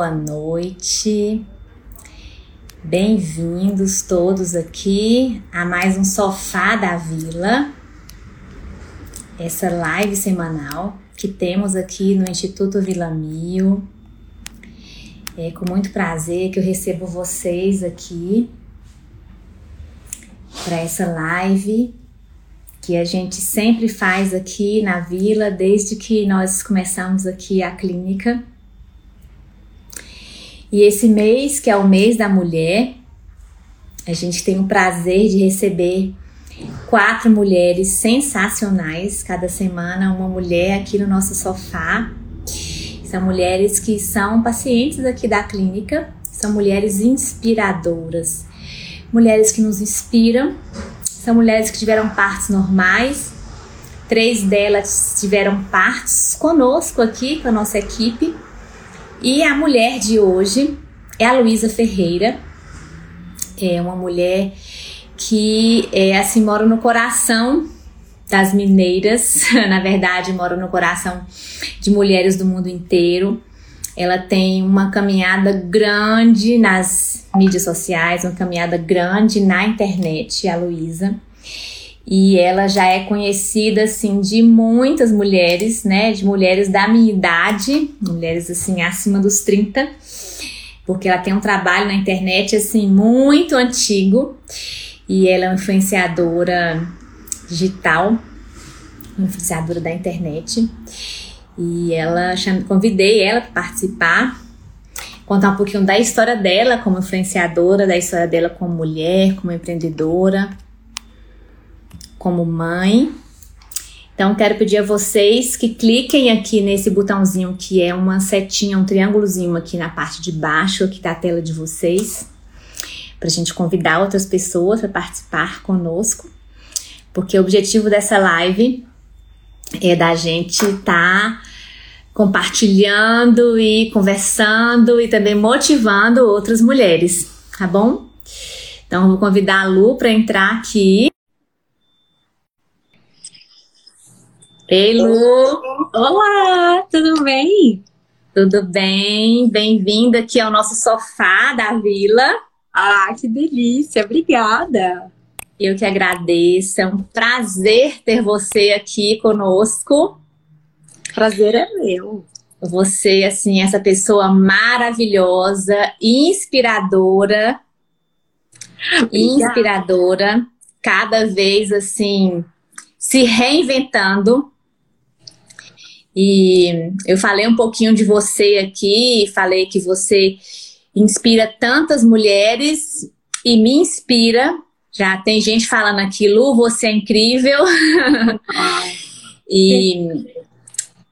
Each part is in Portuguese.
boa noite. Bem-vindos todos aqui a mais um Sofá da Vila, essa live semanal que temos aqui no Instituto Vila Mil. É com muito prazer que eu recebo vocês aqui para essa live que a gente sempre faz aqui na vila desde que nós começamos aqui a clínica. E esse mês, que é o mês da mulher, a gente tem o prazer de receber quatro mulheres sensacionais cada semana, uma mulher aqui no nosso sofá. São mulheres que são pacientes aqui da clínica, são mulheres inspiradoras, mulheres que nos inspiram. São mulheres que tiveram partos normais, três delas tiveram partos conosco aqui, com a nossa equipe e a mulher de hoje é a Luísa Ferreira, é uma mulher que é, assim mora no coração das mineiras, na verdade mora no coração de mulheres do mundo inteiro. Ela tem uma caminhada grande nas mídias sociais, uma caminhada grande na internet, a Luísa e ela já é conhecida assim de muitas mulheres, né, de mulheres da minha idade, mulheres assim acima dos 30, porque ela tem um trabalho na internet assim muito antigo. E ela é uma influenciadora digital, influenciadora da internet. E ela convidei ela para participar, contar um pouquinho da história dela como influenciadora, da história dela como mulher, como empreendedora como mãe. Então, quero pedir a vocês que cliquem aqui nesse botãozinho que é uma setinha, um triângulozinho aqui na parte de baixo aqui da tela de vocês, para a gente convidar outras pessoas para participar conosco, porque o objetivo dessa live é da gente estar tá compartilhando e conversando e também motivando outras mulheres, tá bom? Então, vou convidar a Lu para entrar aqui. Ei, Lu! Olá, tudo bem? Tudo bem? Bem-vinda aqui ao nosso sofá da vila. Ah, que delícia! Obrigada! Eu que agradeço, é um prazer ter você aqui conosco. Prazer é meu. Você, assim, essa pessoa maravilhosa, inspiradora, Obrigada. inspiradora, cada vez assim se reinventando e eu falei um pouquinho de você aqui, falei que você inspira tantas mulheres e me inspira. Já tem gente falando aqui, Lu, você é incrível. e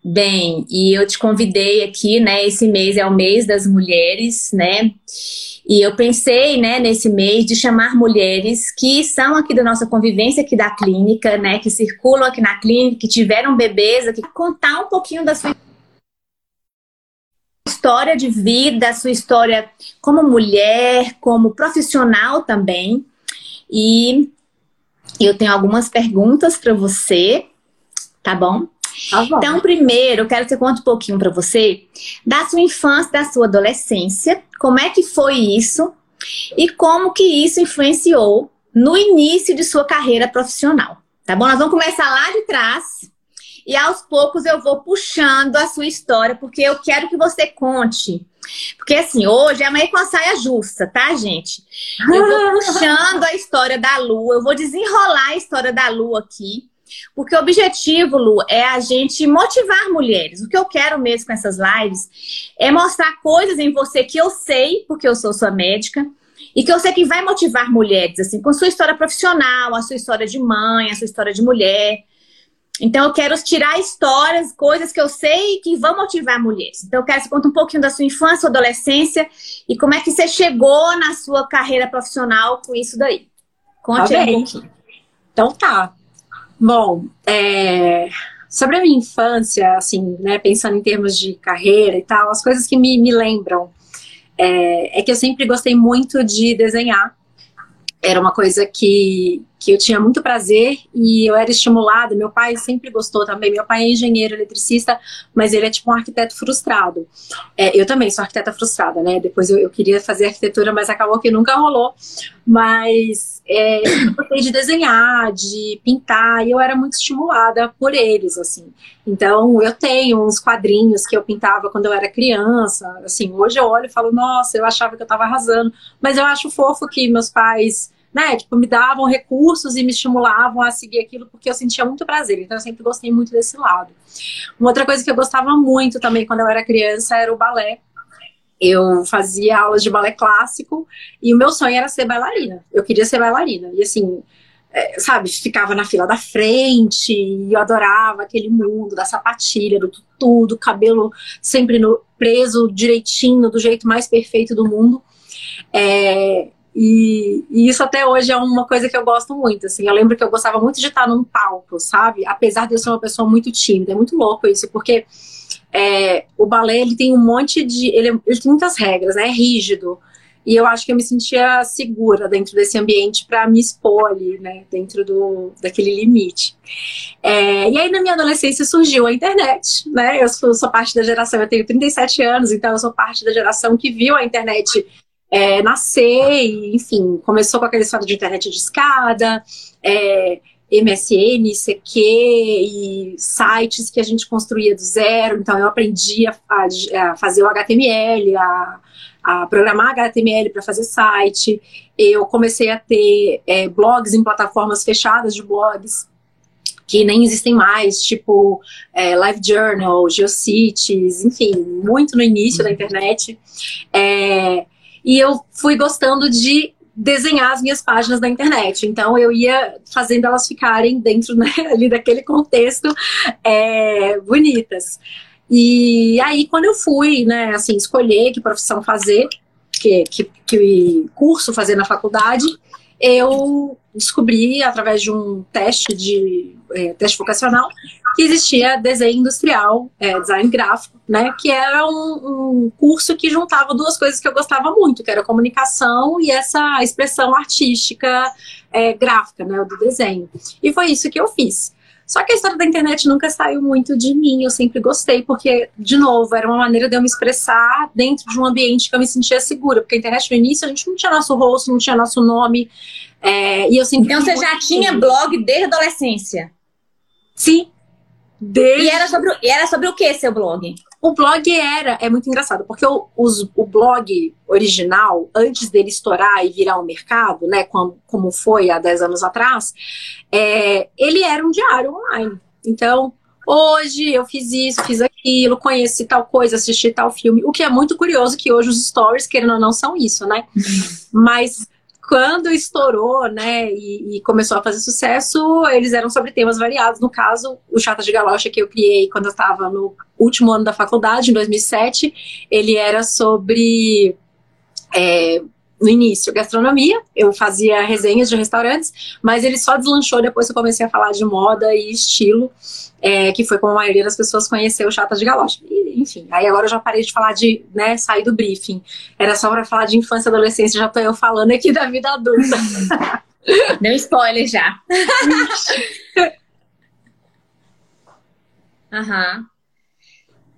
bem, e eu te convidei aqui, né? Esse mês é o mês das mulheres, né? E eu pensei, né, nesse mês de chamar mulheres que são aqui da nossa convivência aqui da clínica, né, que circulam aqui na clínica, que tiveram bebês aqui, contar um pouquinho da sua história de vida, sua história como mulher, como profissional também. E eu tenho algumas perguntas para você, tá bom? Tá então, primeiro, eu quero que você conte um pouquinho para você da sua infância, da sua adolescência, como é que foi isso e como que isso influenciou no início de sua carreira profissional. Tá bom? Nós vamos começar lá de trás e aos poucos eu vou puxando a sua história, porque eu quero que você conte. Porque assim, hoje é meio com a saia justa, tá, gente? Eu vou puxando a história da Lu, eu vou desenrolar a história da Lu aqui. Porque o objetivo, Lu, é a gente motivar mulheres. O que eu quero mesmo com essas lives é mostrar coisas em você que eu sei, porque eu sou sua médica, e que eu sei que vai motivar mulheres, assim, com sua história profissional, a sua história de mãe, a sua história de mulher. Então, eu quero tirar histórias, coisas que eu sei que vão motivar mulheres. Então, eu quero que você conte um pouquinho da sua infância, sua adolescência e como é que você chegou na sua carreira profissional com isso daí. Conte tá aí um pouquinho. Então, tá. Bom, é, sobre a minha infância, assim, né, pensando em termos de carreira e tal, as coisas que me, me lembram é, é, que eu sempre gostei muito de desenhar. Era uma coisa que, que eu tinha muito prazer e eu era estimulada. Meu pai sempre gostou também. Meu pai é engenheiro eletricista, mas ele é tipo um arquiteto frustrado. É, eu também sou arquiteta frustrada, né? Depois eu, eu, queria fazer arquitetura, mas acabou que nunca rolou. Mas é, eu gostei de desenhar, de pintar, e eu era muito estimulada por eles, assim. Então, eu tenho uns quadrinhos que eu pintava quando eu era criança. Assim, hoje eu olho e falo, nossa, eu achava que eu estava arrasando. Mas eu acho fofo que meus pais né, tipo, me davam recursos e me estimulavam a seguir aquilo porque eu sentia muito prazer. Então eu sempre gostei muito desse lado. Uma outra coisa que eu gostava muito também quando eu era criança era o balé. Eu fazia aulas de balé clássico e o meu sonho era ser bailarina. Eu queria ser bailarina. E assim, é, sabe, ficava na fila da frente e eu adorava aquele mundo da sapatilha, do tutu, do cabelo sempre no, preso direitinho, do jeito mais perfeito do mundo. É, e, e, isso até hoje é uma coisa que eu gosto muito, assim. Eu lembro que eu gostava muito de estar num palco, sabe? Apesar de eu ser uma pessoa muito tímida. É muito louco isso, porque é, o balé, ele tem um monte de... Ele, ele, tem muitas regras, né? É rígido. E eu acho que eu me sentia segura dentro desse ambiente para me expor ali, né? Dentro do, daquele limite. É, e aí, na minha adolescência, surgiu a internet, né? Eu sou, sou parte da geração... Eu tenho 37 anos, então eu sou parte da geração que viu a internet é, nascer, e, enfim, começou com aquela história de internet de escada, é, MSN, ICQ e sites que a gente construía do zero. Então, eu aprendi a, a, a fazer o HTML, a, a programar HTML para fazer site. Eu comecei a ter é, blogs em plataformas fechadas de blogs que nem existem mais, tipo é, LiveJournal, GeoCities, enfim, muito no início da internet. É, e eu fui gostando de desenhar as minhas páginas da internet. Então eu ia fazendo elas ficarem dentro né, ali daquele contexto é, bonitas. E aí quando eu fui, né, assim, escolher que profissão fazer, que, que, que curso fazer na faculdade, eu descobri através de um teste de é, teste vocacional que existia desenho industrial, é, design gráfico, né? Que era um, um, curso que juntava duas coisas que eu gostava muito, que era comunicação e essa expressão artística é, gráfica, né? Do desenho. E foi isso que eu fiz. Só que a história da internet nunca saiu muito de mim, eu sempre gostei, porque, de novo, era uma maneira de eu me expressar dentro de um ambiente que eu me sentia segura, porque a internet no início a gente não tinha nosso rosto, não tinha nosso nome, é, e eu sempre Então você já tinha blog desde a adolescência? Sim, Desde... E, era sobre, era sobre o que seu blog? O blog era, é muito engraçado, porque o, os, o blog original, antes dele estourar e virar um mercado, né, como, como foi há 10 anos atrás, é, ele era um diário online. Então, hoje eu fiz isso, fiz aquilo, conheci tal coisa, assisti tal filme, o que é muito curioso que hoje os stories, querendo ou não, são isso, né? Mas quando estourou, né, e, e, começou a fazer sucesso, eles eram sobre temas variados. No caso, o Chata de Galocha que eu criei quando eu estava no último ano da faculdade, em 2007, ele era sobre é, no início, gastronomia, eu fazia resenhas de restaurantes, mas ele só deslanchou depois que eu comecei a falar de moda e estilo, é, que foi como a maioria das pessoas conheceu o Chata de Galocha. E, enfim, aí agora eu já parei de falar de, né, sair do briefing. Era só para falar de infância e adolescência, já tô eu falando aqui da vida adulta. Deu spoiler já. Aham.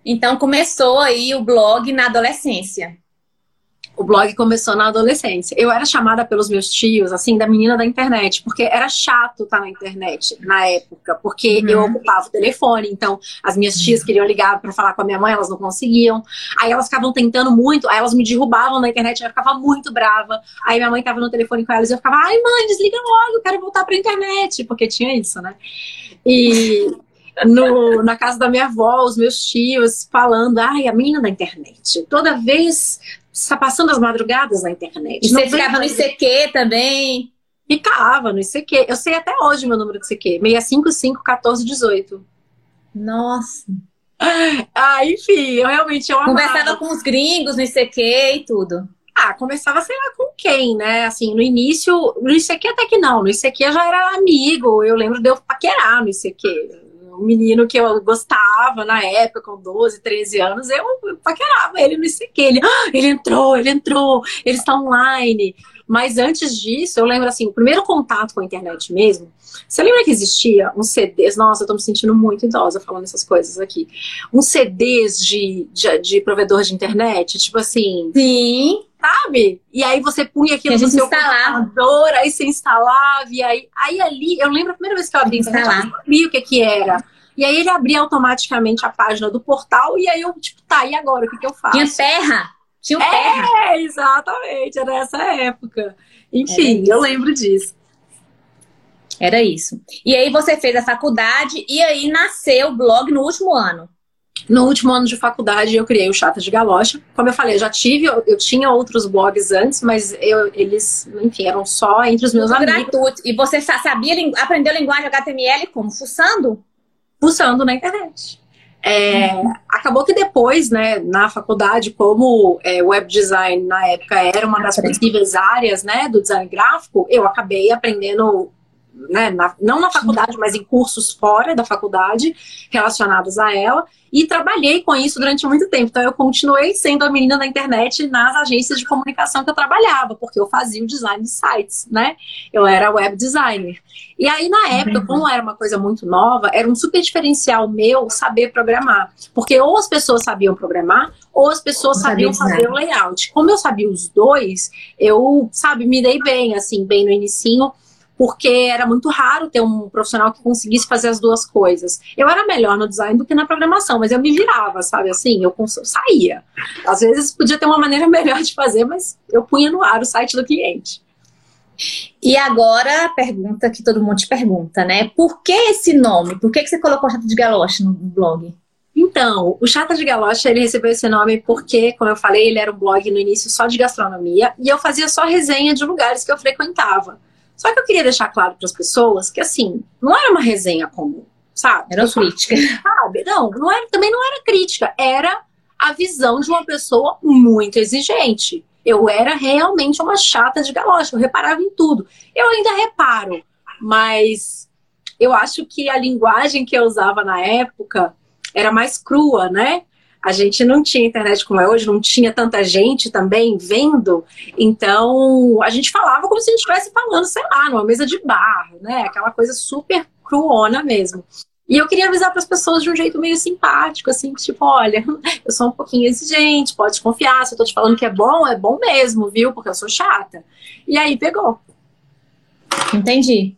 Então começou aí o blog na adolescência o blog começou na adolescência. Eu era chamada pelos meus tios, assim, da menina da internet, porque era chato estar na internet na época, porque uhum. eu ocupava o telefone, então as minhas tias queriam ligar para falar com a minha mãe, elas não conseguiam. Aí elas ficavam tentando muito, aí elas me derrubavam na internet, eu ficava muito brava. Aí minha mãe tava no telefone com elas e eu ficava, ai mãe, desliga logo, eu quero voltar pra internet, porque tinha isso, né? E no, na casa da minha avó, os meus tios falando, ai, a menina da internet. Toda vez está passando as madrugadas na internet. E você ficava no ICQ também? Ficava no ICQ. Eu sei até hoje meu número de ICQ. 655-1418. Nossa. Ah, enfim, eu realmente eu amava. Conversava com os gringos no ICQ e tudo. Ah, conversava, sei lá, com quem, né? Assim, no início, no ICQ até que não, no ICQ eu já era amigo, eu lembro de eu paquerar no ICQ um menino que eu gostava na época, com 12, 13 anos, eu paquerava ele no ICQ. Ele, ah, ele entrou, ele entrou, ele está online. Mas antes disso, eu lembro assim, o primeiro contato com a internet mesmo. Você lembra que existia uns CDs? Nossa, eu tô me sentindo muito idosa falando essas coisas aqui. Uns CDs de, de, de provedor de internet, tipo assim. Sim. Sabe? E aí você punha aquilo no seu instalava. computador, aí você instalava, e aí, aí ali, eu lembro a primeira vez que eu abri a internet, eu sabia o que que era. E aí ele abria automaticamente a página do portal, e aí eu, tipo, tá, e agora, o que que eu faço? Tinha terra. Tinha o é, terra. exatamente, era essa época. Enfim, eu lembro disso. Era isso. E aí você fez a faculdade e aí nasceu o blog no último ano. No último ano de faculdade, eu criei o Chata de Galocha. Como eu falei, eu já tive, eu, eu tinha outros blogs antes, mas eu, eles, enfim, eram só entre os meus amigos. Gratuito. E você sabia, aprendeu linguagem HTML como? Fuçando? Fuçando na internet. É, uhum. Acabou que depois, né, na faculdade, como é, web design na época era uma das possíveis áreas, né, do design gráfico, eu acabei aprendendo né, na, não na faculdade, mas em cursos fora da faculdade relacionados a ela, e trabalhei com isso durante muito tempo. Então, eu continuei sendo a menina da internet nas agências de comunicação que eu trabalhava, porque eu fazia o design de sites, né? Eu era web designer. E aí, na época, uhum. como era uma coisa muito nova, era um super diferencial meu saber programar. Porque ou as pessoas sabiam programar, ou as pessoas sabiam fazer o layout. Como eu sabia os dois, eu, sabe, me dei bem, assim, bem no inicinho porque era muito raro ter um profissional que conseguisse fazer as duas coisas. Eu era melhor no design do que na programação, mas eu me virava, sabe assim? Eu saía. Às vezes podia ter uma maneira melhor de fazer, mas eu punha no ar o site do cliente. E agora a pergunta que todo mundo te pergunta, né? Por que esse nome? Por que, que você colocou Chata de Galoche no blog? Então, o Chata de Galocha, ele recebeu esse nome porque, como eu falei, ele era um blog no início só de gastronomia e eu fazia só resenha de lugares que eu frequentava. Só que eu queria deixar claro para as pessoas que, assim, não era uma resenha comum, sabe? Era crítica. Sabe? Não, não era, também não era crítica. Era a visão de uma pessoa muito exigente. Eu era realmente uma chata de galocha, eu reparava em tudo. Eu ainda reparo, mas eu acho que a linguagem que eu usava na época era mais crua, né? A gente não tinha internet como é hoje, não tinha tanta gente também vendo, então a gente falava como se a gente estivesse falando, sei lá, numa mesa de bar, né? Aquela coisa super cruona mesmo. E eu queria avisar para as pessoas de um jeito meio simpático, assim, tipo, olha, eu sou um pouquinho exigente, pode confiar, se eu tô te falando que é bom, é bom mesmo, viu? Porque eu sou chata. E aí pegou. Entendi.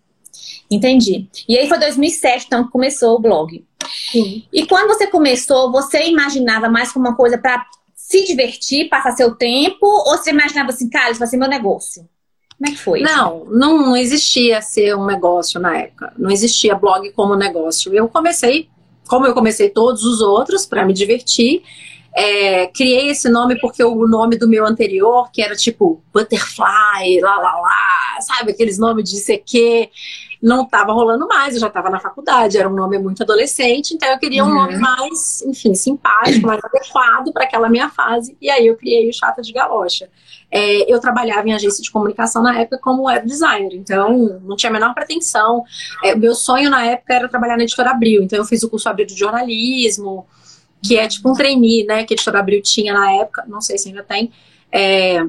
Entendi. E aí foi 2007, então, que começou o blog. Sim. E quando você começou, você imaginava mais como uma coisa para se divertir, passar seu tempo, ou você imaginava assim, cara, isso vai ser meu negócio? Como é que foi? Não, não existia ser um negócio na época. Não existia blog como negócio. Eu comecei, como eu comecei todos os outros, para me divertir. É, criei esse nome porque o nome do meu anterior, que era tipo Butterfly, lá lá lá, sabe? Aqueles nomes de CQ não estava rolando mais, eu já estava na faculdade, era um nome muito adolescente, então eu queria um uhum. nome mais, enfim, simpático, mais adequado para aquela minha fase, e aí eu criei o Chata de Galocha. É, eu trabalhava em agência de comunicação na época como web designer, então não tinha a menor pretensão. É, o meu sonho na época era trabalhar na editora Abril, então eu fiz o curso Abril de jornalismo, que é tipo um trainee, né, que a editora Abril tinha na época, não sei se ainda tem. É,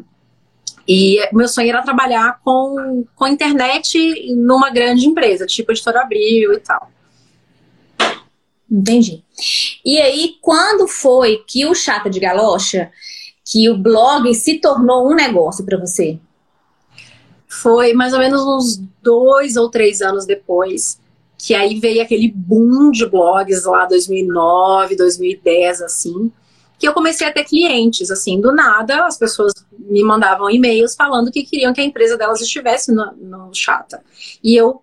e meu sonho era trabalhar com, com internet numa grande empresa, tipo Editora Abril e tal. Entendi. E aí, quando foi que o Chata de Galocha, que o blog se tornou um negócio para você? Foi mais ou menos uns dois ou três anos depois, que aí veio aquele boom de blogs lá 2009, 2010, assim que eu comecei a ter clientes, assim, do nada, as pessoas me mandavam e-mails falando que queriam que a empresa delas estivesse no, no Chata. E eu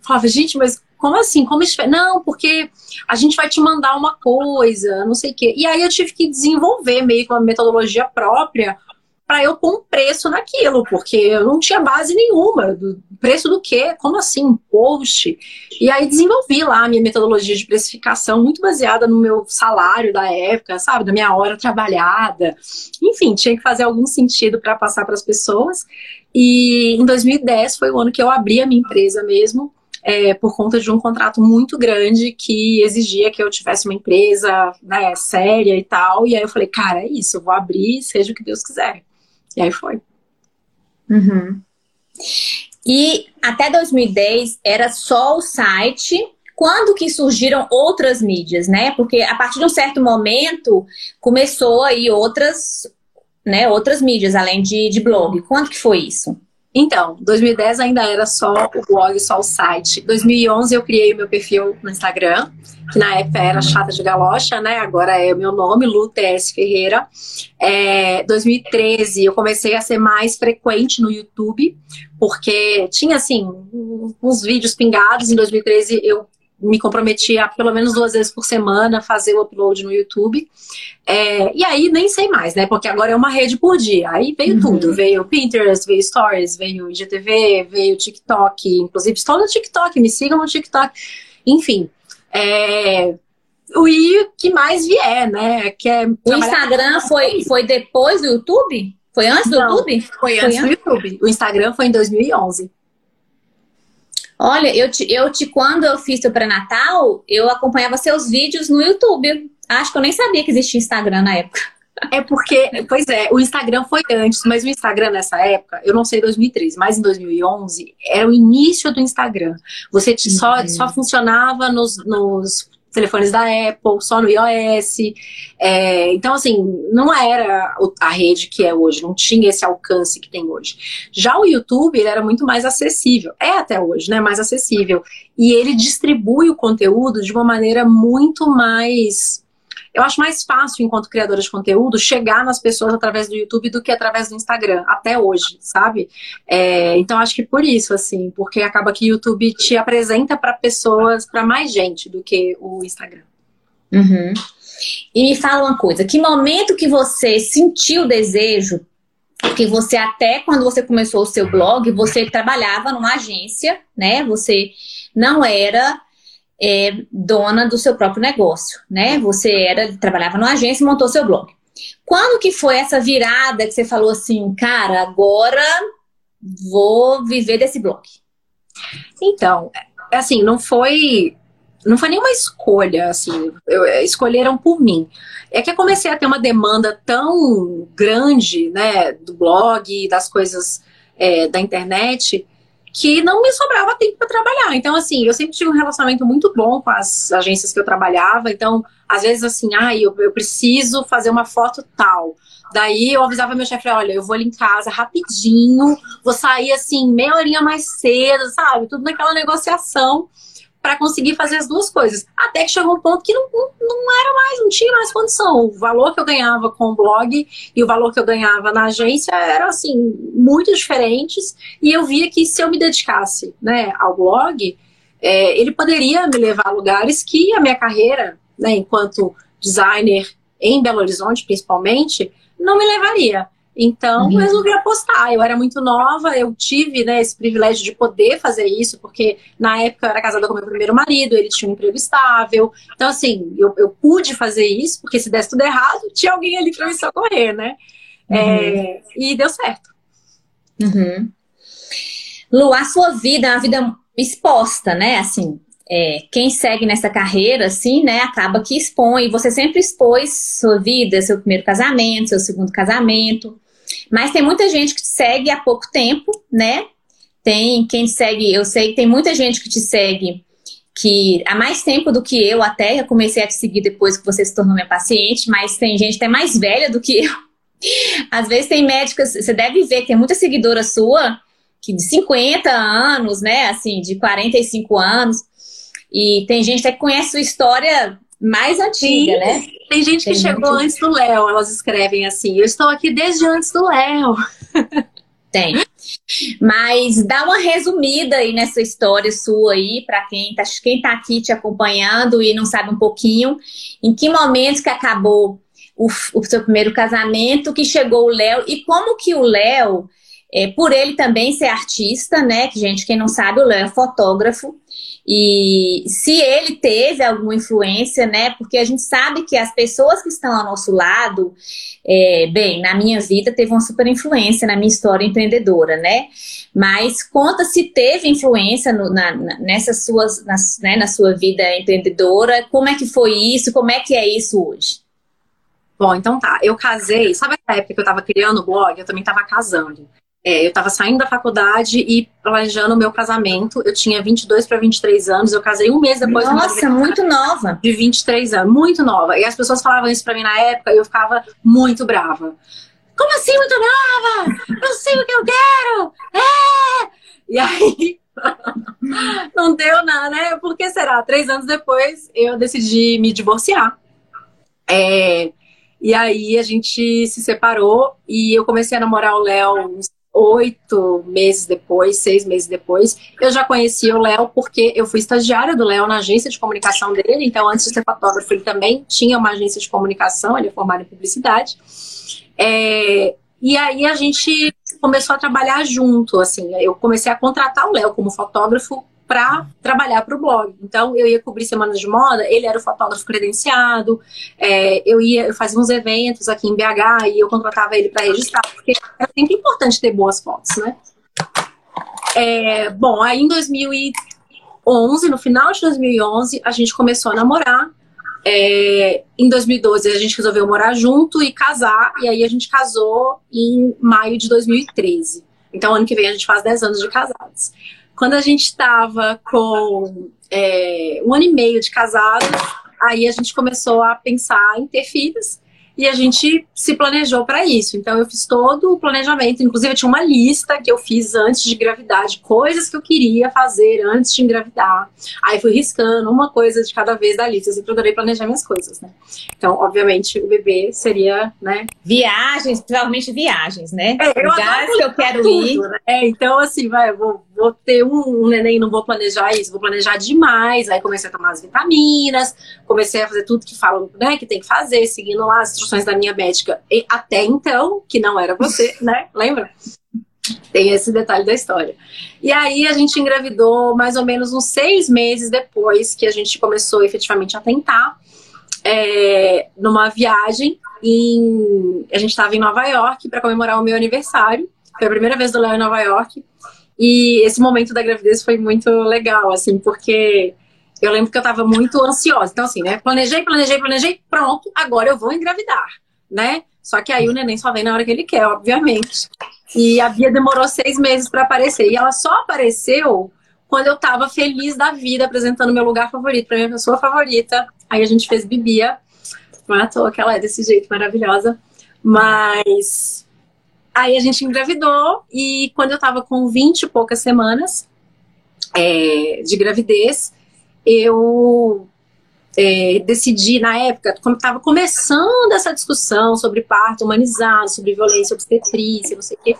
falava, gente, mas como assim? Como estiver? Não, porque a gente vai te mandar uma coisa, não sei o quê. E aí eu tive que desenvolver meio que uma metodologia própria para eu pôr um preço naquilo, porque eu não tinha base nenhuma. Do preço do quê? Como assim? Um post? E aí desenvolvi lá a minha metodologia de precificação, muito baseada no meu salário da época, sabe? Da minha hora trabalhada. Enfim, tinha que fazer algum sentido para passar para as pessoas. E em 2010 foi o ano que eu abri a minha empresa mesmo. É, por conta de um contrato muito grande que exigia que eu tivesse uma empresa né, séria e tal. E aí eu falei, cara, é isso, eu vou abrir, seja o que Deus quiser. E aí foi. Uhum. E até 2010 era só o site. Quando que surgiram outras mídias, né? Porque a partir de um certo momento começou aí outras, né, outras mídias, além de, de blog. Quando que foi isso? Então, 2010 ainda era só o blog, só o site. 2011 eu criei meu perfil no Instagram, que na época era Chata de Galocha, né? Agora é o meu nome, Lu TS Ferreira. É, 2013 eu comecei a ser mais frequente no YouTube, porque tinha, assim, uns vídeos pingados. Em 2013 eu me comprometi a pelo menos duas vezes por semana fazer o upload no YouTube. É, e aí nem sei mais, né? Porque agora é uma rede por dia. Aí veio uhum. tudo. Veio Pinterest, veio Stories, veio IGTV, veio TikTok. Inclusive, estou no TikTok, me sigam no TikTok. Enfim. É, o que mais vier, né? Que é o Instagram foi, foi depois do YouTube? Foi antes do Não, YouTube? Foi antes foi do YouTube. O Instagram foi em 2011. Olha, eu te, eu te quando eu fiz o pré-natal, eu acompanhava seus vídeos no YouTube. Acho que eu nem sabia que existia Instagram na época. É porque, pois é, o Instagram foi antes, mas o Instagram nessa época, eu não sei 2013, mas em 2011, era o início do Instagram. Você só, uhum. só funcionava nos, nos telefones da Apple, só no iOS. É, então, assim, não era a rede que é hoje, não tinha esse alcance que tem hoje. Já o YouTube, ele era muito mais acessível. É até hoje, né? Mais acessível. E ele distribui o conteúdo de uma maneira muito mais eu acho mais fácil, enquanto criadora de conteúdo, chegar nas pessoas através do YouTube do que através do Instagram, até hoje, sabe? É, então, acho que por isso, assim, porque acaba que o YouTube te apresenta para pessoas, para mais gente do que o Instagram. Uhum. E me fala uma coisa, que momento que você sentiu o desejo porque você até quando você começou o seu blog, você trabalhava numa agência, né? Você não era é, dona do seu próprio negócio, né? Você era trabalhava numa agência e montou seu blog. Quando que foi essa virada que você falou assim, cara, agora vou viver desse blog? Então, assim, não foi não foi nenhuma escolha, assim, eu, é, escolheram por mim. É que eu comecei a ter uma demanda tão grande, né, do blog, das coisas é, da internet, que não me sobrava tempo para trabalhar. Então, assim, eu sempre tive um relacionamento muito bom com as agências que eu trabalhava. Então, às vezes, assim, ah, eu, eu preciso fazer uma foto tal. Daí eu avisava meu chefe, olha, eu vou ali em casa rapidinho, vou sair assim, meia horinha mais cedo, sabe? Tudo naquela negociação para conseguir fazer as duas coisas. Até que chegou um ponto que não, não, era mais, não tinha mais condição. O valor que eu ganhava com o blog e o valor que eu ganhava na agência eram, assim, muito diferentes. E eu via que se eu me dedicasse né, ao blog, é, ele poderia me levar a lugares que a minha carreira, né, enquanto designer em Belo Horizonte, principalmente, não me levaria. Então, uhum. resolvi apostar. Eu era muito nova, eu tive né, esse privilégio de poder fazer isso, porque na época eu era casada com meu primeiro marido, ele tinha um emprego estável. Então, assim, eu, eu pude fazer isso, porque se desse tudo errado, tinha alguém ali para me socorrer, né? Uhum. É, e deu certo. Uhum. Lu, a sua vida é uma vida exposta, né? Assim, é, quem segue nessa carreira, assim, né, acaba que expõe. Você sempre expôs sua vida, seu primeiro casamento, seu segundo casamento. Mas tem muita gente que te segue há pouco tempo, né? Tem quem te segue, eu sei que tem muita gente que te segue que há mais tempo do que eu até, eu comecei a te seguir depois que você se tornou minha paciente, mas tem gente até mais velha do que eu. Às vezes tem médicas, você deve ver que tem muita seguidora sua que de 50 anos, né, assim, de 45 anos, e tem gente até que conhece sua história mais antiga, Sim. né? Tem gente que chegou antes do Léo, elas escrevem assim: Eu estou aqui desde antes do Léo. Tem. Mas dá uma resumida aí nessa história sua aí, para quem tá, quem tá aqui te acompanhando e não sabe um pouquinho, em que momento que acabou o, o seu primeiro casamento, que chegou o Léo e como que o Léo, é, por ele também ser artista, né? Gente, quem não sabe, o Léo é fotógrafo. E se ele teve alguma influência, né? Porque a gente sabe que as pessoas que estão ao nosso lado, é, bem, na minha vida teve uma super influência na minha história empreendedora, né? Mas conta se teve influência no, na, nessas suas, nas, né, na sua vida empreendedora, como é que foi isso, como é que é isso hoje? Bom, então tá. Eu casei, sabe a época que eu tava criando o blog? Eu também tava casando. É, eu estava saindo da faculdade e planejando o meu casamento. Eu tinha 22 para 23 anos. Eu casei um mês depois Nossa, muito nova. De 23 anos, muito nova. E as pessoas falavam isso para mim na época e eu ficava muito brava. Como assim, muito nova? Eu sei o que eu quero! É! E aí. não deu nada, né? Por que será? Três anos depois eu decidi me divorciar. É, e aí a gente se separou e eu comecei a namorar o Léo uns oito meses depois, seis meses depois, eu já conhecia o Léo porque eu fui estagiária do Léo na agência de comunicação dele, então antes de ser fotógrafo ele também tinha uma agência de comunicação, ele é formado em publicidade. É, e aí a gente começou a trabalhar junto, assim, eu comecei a contratar o Léo como fotógrafo para trabalhar para o blog. Então, eu ia cobrir semanas de moda, ele era o fotógrafo credenciado, é, eu ia, eu fazia uns eventos aqui em BH e eu contratava ele para registrar, porque é sempre importante ter boas fotos, né? É, bom, aí em 2011, no final de 2011, a gente começou a namorar. É, em 2012 a gente resolveu morar junto e casar, e aí a gente casou em maio de 2013. Então, ano que vem a gente faz 10 anos de casados. Quando a gente estava com é, um ano e meio de casado, aí a gente começou a pensar em ter filhos e a gente se planejou para isso. Então eu fiz todo o planejamento, inclusive eu tinha uma lista que eu fiz antes de engravidar, de coisas que eu queria fazer antes de engravidar. Aí fui riscando uma coisa de cada vez da lista. Eu sempre adorei planejar minhas coisas, né? Então, obviamente, o bebê seria, né? Viagens, provavelmente viagens, né? É, eu Lugares que eu quero tudo, ir. Né? É, então, assim, vai, eu vou, vou ter um, um neném, não vou planejar isso, vou planejar demais. Aí comecei a tomar as vitaminas, comecei a fazer tudo que falam, né, que tem que fazer, seguindo lá as instruções da minha médica e até então, que não era você, né? Lembra? Tem esse detalhe da história. E aí a gente engravidou mais ou menos uns seis meses depois que a gente começou efetivamente a tentar. É, numa viagem em, a gente estava em Nova York para comemorar o meu aniversário. Foi a primeira vez do Léo em Nova York. E esse momento da gravidez foi muito legal, assim, porque eu lembro que eu estava muito ansiosa. Então, assim, né? Planejei, planejei, planejei, pronto, agora eu vou engravidar, né? Só que aí o neném só vem na hora que ele quer, obviamente. E a Bia demorou seis meses para aparecer. E ela só apareceu quando eu estava feliz da vida, apresentando meu lugar favorito para minha pessoa favorita. Aí a gente fez Bibia. Não é à toa que ela é desse jeito maravilhosa. Mas aí a gente engravidou e quando eu estava com 20 e poucas semanas é, de gravidez, eu é, decidi, na época, quando estava começando essa discussão sobre parto humanizado, sobre violência obstetrícia, não sei o quê,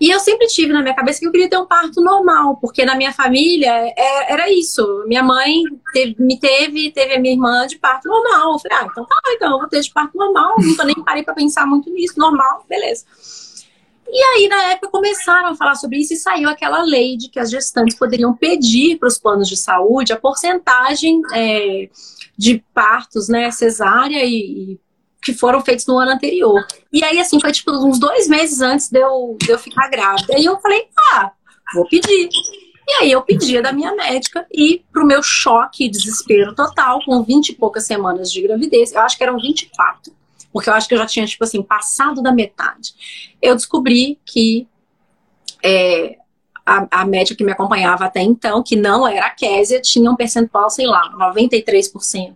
e eu sempre tive na minha cabeça que eu queria ter um parto normal, porque na minha família é, era isso. Minha mãe teve, me teve, teve a minha irmã de parto normal. Eu falei, ah, então tá, então eu vou ter de parto normal. Nunca nem parei para pensar muito nisso, normal, beleza. E aí, na época, começaram a falar sobre isso e saiu aquela lei de que as gestantes poderiam pedir para os planos de saúde a porcentagem é, de partos, né, cesárea e, e, que foram feitos no ano anterior. E aí, assim, foi tipo uns dois meses antes de eu, de eu ficar grávida. E eu falei, ah, vou pedir. E aí eu pedia da minha médica e pro meu choque e desespero total, com 20 e poucas semanas de gravidez, eu acho que eram 24 porque eu acho que eu já tinha, tipo assim, passado da metade. Eu descobri que é, a, a médica que me acompanhava até então, que não era a Késia, tinha um percentual, sei lá, 93%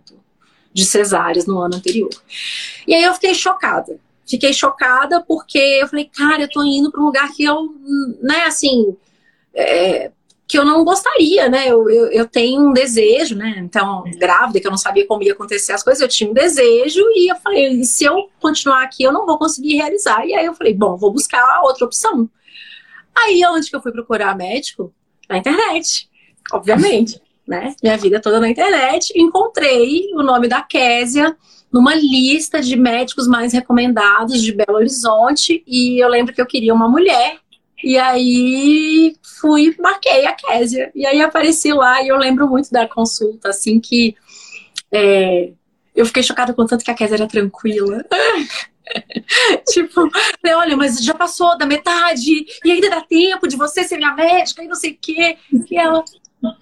de cesáreas no ano anterior. E aí eu fiquei chocada. Fiquei chocada porque eu falei, cara, eu tô indo para um lugar que eu, né, assim, é, que eu não gostaria, né? Eu, eu, eu, tenho um desejo, né? Então, grávida, que eu não sabia como ia acontecer as coisas, eu tinha um desejo e eu falei, se eu continuar aqui, eu não vou conseguir realizar. E aí eu falei, bom, vou buscar outra opção. Aí, onde que eu fui procurar médico? Na internet, obviamente, né? Minha vida toda na internet. Encontrei o nome da Késia numa lista de médicos mais recomendados de Belo Horizonte e eu lembro que eu queria uma mulher e aí fui, marquei a Késia. E aí apareci lá e eu lembro muito da consulta, assim, que é, eu fiquei chocada com tanto que a Késia era tranquila. tipo, olha, mas já passou da metade, e ainda dá tempo de você ser minha médica e não sei o quê. E ela,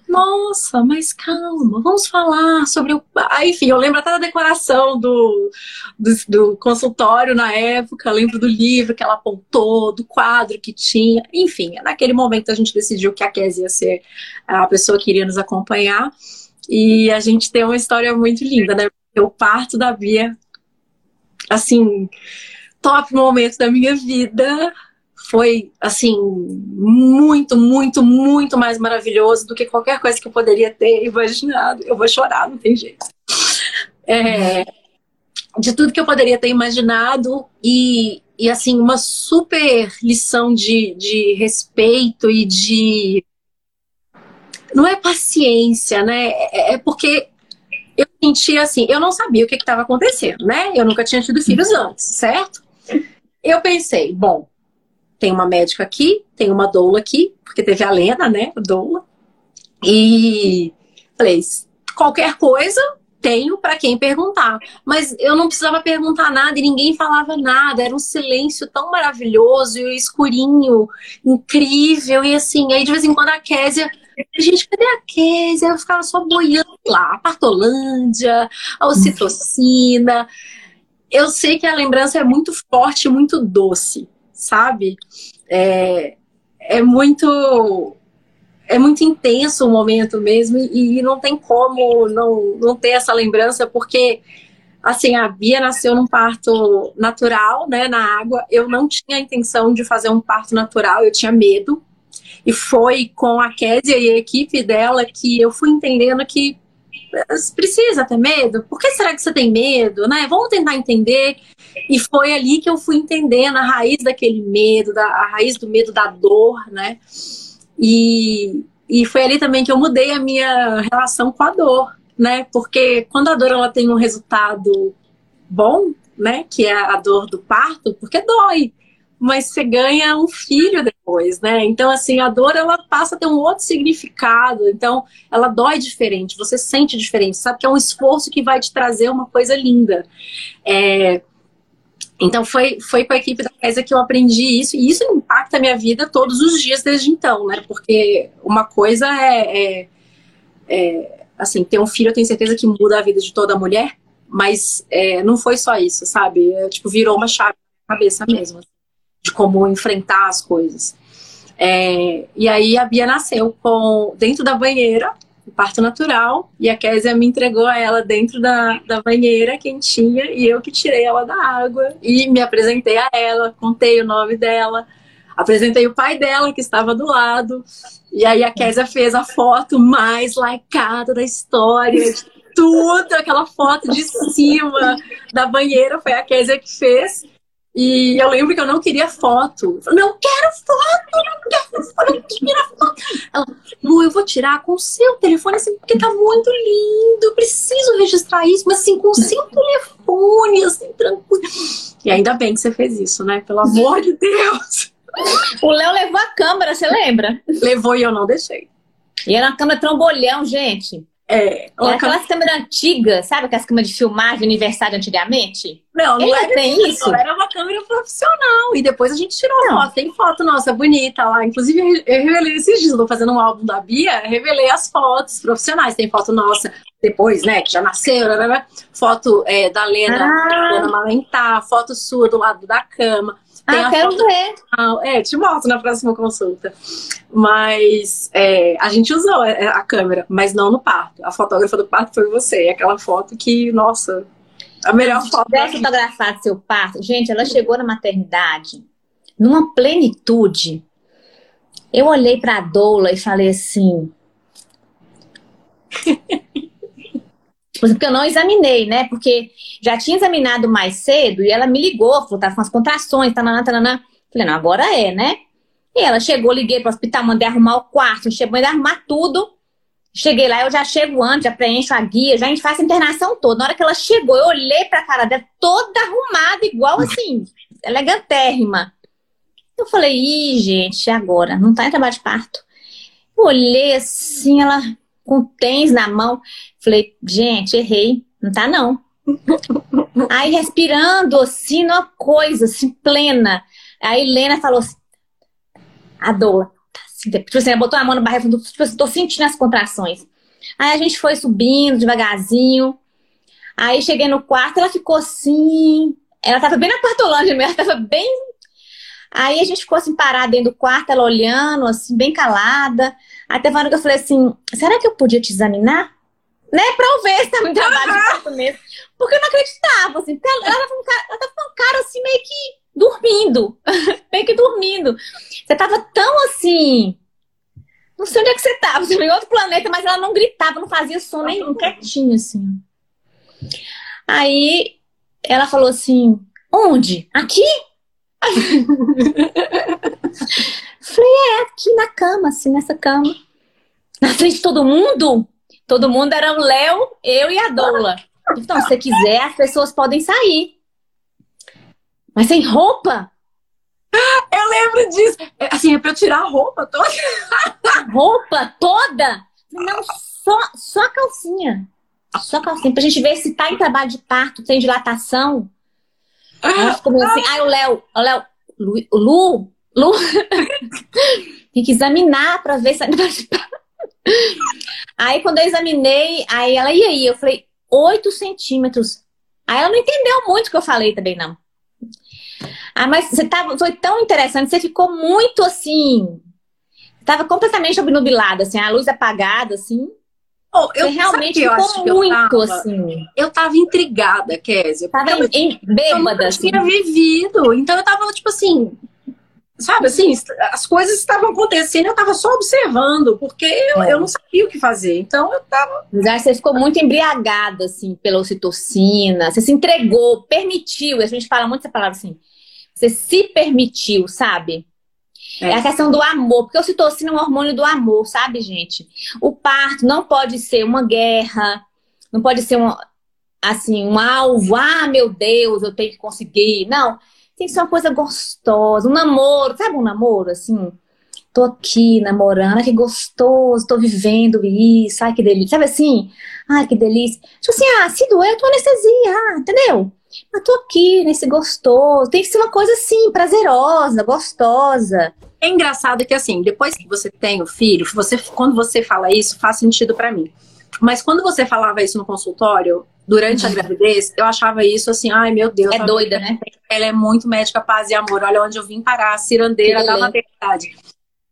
nossa, mas calma, vamos falar sobre o. Ah, enfim, eu lembro até da decoração do, do, do, consultório na época, lembro do livro que ela apontou, do quadro que tinha. Enfim, naquele momento a gente decidiu que a Kézia ia ser a pessoa que iria nos acompanhar. E a gente tem uma história muito linda, né? O parto da Bia, assim, top momento da minha vida foi assim muito, muito, muito mais maravilhoso do que qualquer coisa que eu poderia ter imaginado. Eu vou chorar, não tem jeito. É, de tudo que eu poderia ter imaginado e, e assim uma super lição de, de respeito e de não é paciência, né? É, é porque eu sentia assim, eu não sabia o que estava acontecendo, né? Eu nunca tinha tido filhos antes, certo? Eu pensei, bom, tem uma médica aqui, tem uma doula aqui, porque teve a Lena, né? Doula. E falei, qualquer coisa, tenho para quem perguntar. Mas eu não precisava perguntar nada e ninguém falava nada. Era um silêncio tão maravilhoso e escurinho, incrível. E assim, aí de vez em quando a Késia. Gente, cadê a Késia? Eu ficava só boiando lá. A Partolândia, a ocitocina. Eu sei que a lembrança é muito forte, muito doce sabe? É, é muito é muito intenso o momento mesmo e, e, não tem como não, não ter essa lembrança porque assim a Bia nasceu num parto natural né na água eu não tinha a intenção de fazer um parto natural eu tinha medo e foi com a Késia e a equipe dela que eu fui entendendo que precisa ter medo? Por que será que você tem medo? Né? Vamos tentar entender. E foi ali que eu fui entendendo a raiz daquele medo, da, a raiz do medo da dor, né? E, e foi ali também que eu mudei a minha relação com a dor, né? Porque quando a dor ela tem um resultado bom, né? Que é a dor do parto, porque dói mas você ganha um filho depois, né? Então, assim, a dor ela passa a ter um outro significado, então ela dói diferente, você sente diferente, sabe que é um esforço que vai te trazer uma coisa linda. É... Então, foi, foi com a equipe da Kézia que eu aprendi isso, e isso impacta a minha vida todos os dias desde então, né? Porque uma coisa é, é, é assim, ter um filho, eu tenho certeza que muda a vida de toda mulher, mas é, não foi só isso, sabe? É, tipo, virou uma chave na cabeça mesmo de como enfrentar as coisas. É, e aí a Bia nasceu com dentro da banheira, parto natural, e a Késia me entregou a ela dentro da, da banheira quentinha, e eu que tirei ela da água e me apresentei a ela, contei o nome dela, apresentei o pai dela que estava do lado, e aí a Késia fez a foto mais likeada da história, de tudo, aquela foto de cima da banheira, foi a Késia que fez. E eu lembro que eu não queria foto. Eu não quero foto, não quero foto, não quero foto. Ela, Lu, eu vou tirar com o seu telefone, assim, porque tá muito lindo. Eu preciso registrar isso, mas assim, com o seu telefone, assim, tranquilo. E ainda bem que você fez isso, né? Pelo amor de Deus. O Léo levou a câmera, você lembra? Levou e eu não deixei. E era uma câmera trombolhão, gente. É, é aquelas câmeras antigas, sabe aquelas câmeras de filmagem de aniversário antigamente? Não, não era tem isso. Não, era uma câmera profissional. E depois a gente tirou não. foto. Tem foto nossa bonita lá. Inclusive, eu revelei esses dias, tô fazendo um álbum da Bia, revelei as fotos profissionais. Tem foto nossa depois, né, que já nasceu, né, né, né. foto é, da Lena, ah. Lena Malentar, foto sua do lado da cama. Tem ah, quero foto... ver. É, te mostro na próxima consulta. Mas é, a gente usou é, a câmera, mas não no parto. A fotógrafa do parto foi você. Aquela foto que, nossa, a melhor Se foto. Se fotografado seu parto, gente, ela chegou na maternidade numa plenitude. Eu olhei para a doula e falei assim. Tipo assim, porque eu não examinei, né? Porque já tinha examinado mais cedo e ela me ligou, falou, tá com as contrações, tananã, tananã. Falei, não, agora é, né? E ela chegou, liguei pro hospital, mandei arrumar o quarto, chegou, mandei arrumar tudo. Cheguei lá, eu já chego antes, já preencho a guia, já a gente faz a internação toda. Na hora que ela chegou, eu olhei pra cara dela, toda arrumada, igual assim, elegantérrima. Eu falei, ih, gente, agora? Não tá em trabalho de parto. Eu olhei assim, ela com tens na mão. Falei, gente, errei. Não tá, não. Aí respirando assim, numa coisa, assim, plena. Aí Helena falou assim, a dor, tá Tipo assim, ela botou a mão no barriga, tipo assim, tô sentindo as contrações. Aí a gente foi subindo devagarzinho. Aí cheguei no quarto, ela ficou assim. Ela tava bem na quartolândia mesmo, ela tava bem. Aí a gente ficou assim parada dentro do quarto, ela olhando, assim, bem calada. Até uma hora que eu falei assim: será que eu podia te examinar? Né? Pra eu ver se tá muito trabalho de mesmo. Porque eu não acreditava, assim, ela, ela, tava com um cara, ela tava um cara assim, meio que dormindo. meio que dormindo. Você tava tão assim. Não sei onde é que você tava, você em outro planeta, mas ela não gritava, não fazia som nenhum, quietinho, assim. Aí ela falou assim: onde? Aqui? Falei, é, aqui na cama, assim, nessa cama. Na frente de todo mundo? Todo mundo era o Léo, eu e a Doula. Então, se você quiser, as pessoas podem sair. Mas sem roupa? Eu lembro disso. É, assim, é pra eu tirar a roupa toda. roupa toda? Não, só, só a calcinha. Só a calcinha. Pra gente ver se tá em trabalho de parto, tem dilatação. Ficou meio assim. Ai, o Léo, o Léo, o Lu, Lu, tem que examinar pra ver se tá. Aí quando eu examinei, aí ela, e aí? Eu falei, 8 centímetros. Aí ela não entendeu muito o que eu falei também, não. Ah, mas você tava, foi tão interessante, você ficou muito assim. Tava completamente obnubilada, assim, a luz apagada, assim. Oh, eu, você realmente ficou muito eu tava, assim. Eu tava intrigada, Kézia. Tava em, em, bêbada. Eu assim. tinha vivido. Então eu tava, tipo assim, sabe assim, as coisas estavam acontecendo, eu estava só observando, porque eu, é. eu não sabia o que fazer. Então eu estava. Você ficou muito embriagada, assim, pela ocitocina, você se entregou, permitiu, a gente fala muito essa palavra assim, você se permitiu, sabe? É. é a questão do amor, porque a ocitocina é um hormônio do amor, sabe, gente? O parto não pode ser uma guerra, não pode ser um, assim, um alvo, ah, meu Deus, eu tenho que conseguir. Não, tem que ser uma coisa gostosa, um namoro, sabe um namoro, assim? Tô aqui namorando, que gostoso, tô vivendo isso, ai que delícia. Sabe assim? Ai que delícia. Tipo assim, ah, se doer, eu tô anestesia, ah, entendeu? Mas tô aqui nesse gostoso. Tem que ser uma coisa assim, prazerosa, gostosa. É engraçado que assim, depois que você tem o filho, você, quando você fala isso, faz sentido para mim. Mas quando você falava isso no consultório, durante a uhum. gravidez, eu achava isso assim, ai meu Deus. É doida, né? Ela é muito médica, paz e amor. Olha onde eu vim parar, a cirandeira da maternidade.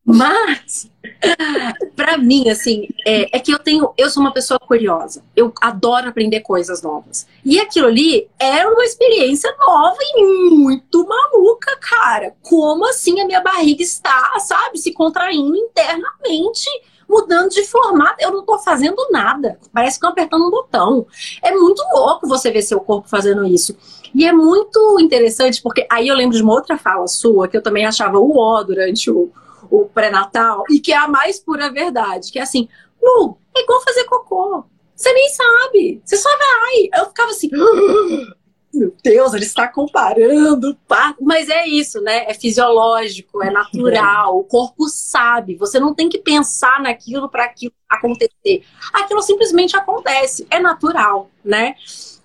Mas, para mim, assim, é, é, que eu tenho, eu sou uma pessoa curiosa. Eu adoro aprender coisas novas. E aquilo ali era uma experiência nova e muito maluca, cara. Como assim a minha barriga está, sabe, se contraindo internamente? Mudando de formato. Eu não tô fazendo nada. Parece que eu apertando um botão. É muito louco você ver seu corpo fazendo isso. E é muito interessante, porque aí eu lembro de uma outra fala sua, que eu também achava o ó durante o, o pré-natal, e que é a mais pura verdade, que é assim, Lu, é igual fazer cocô. Você nem sabe, você só vai. Eu ficava assim, meu Deus, ele está comparando, pá. mas é isso, né? É fisiológico, é natural, o corpo sabe. Você não tem que pensar naquilo para aquilo acontecer. Aquilo simplesmente acontece, é natural, né?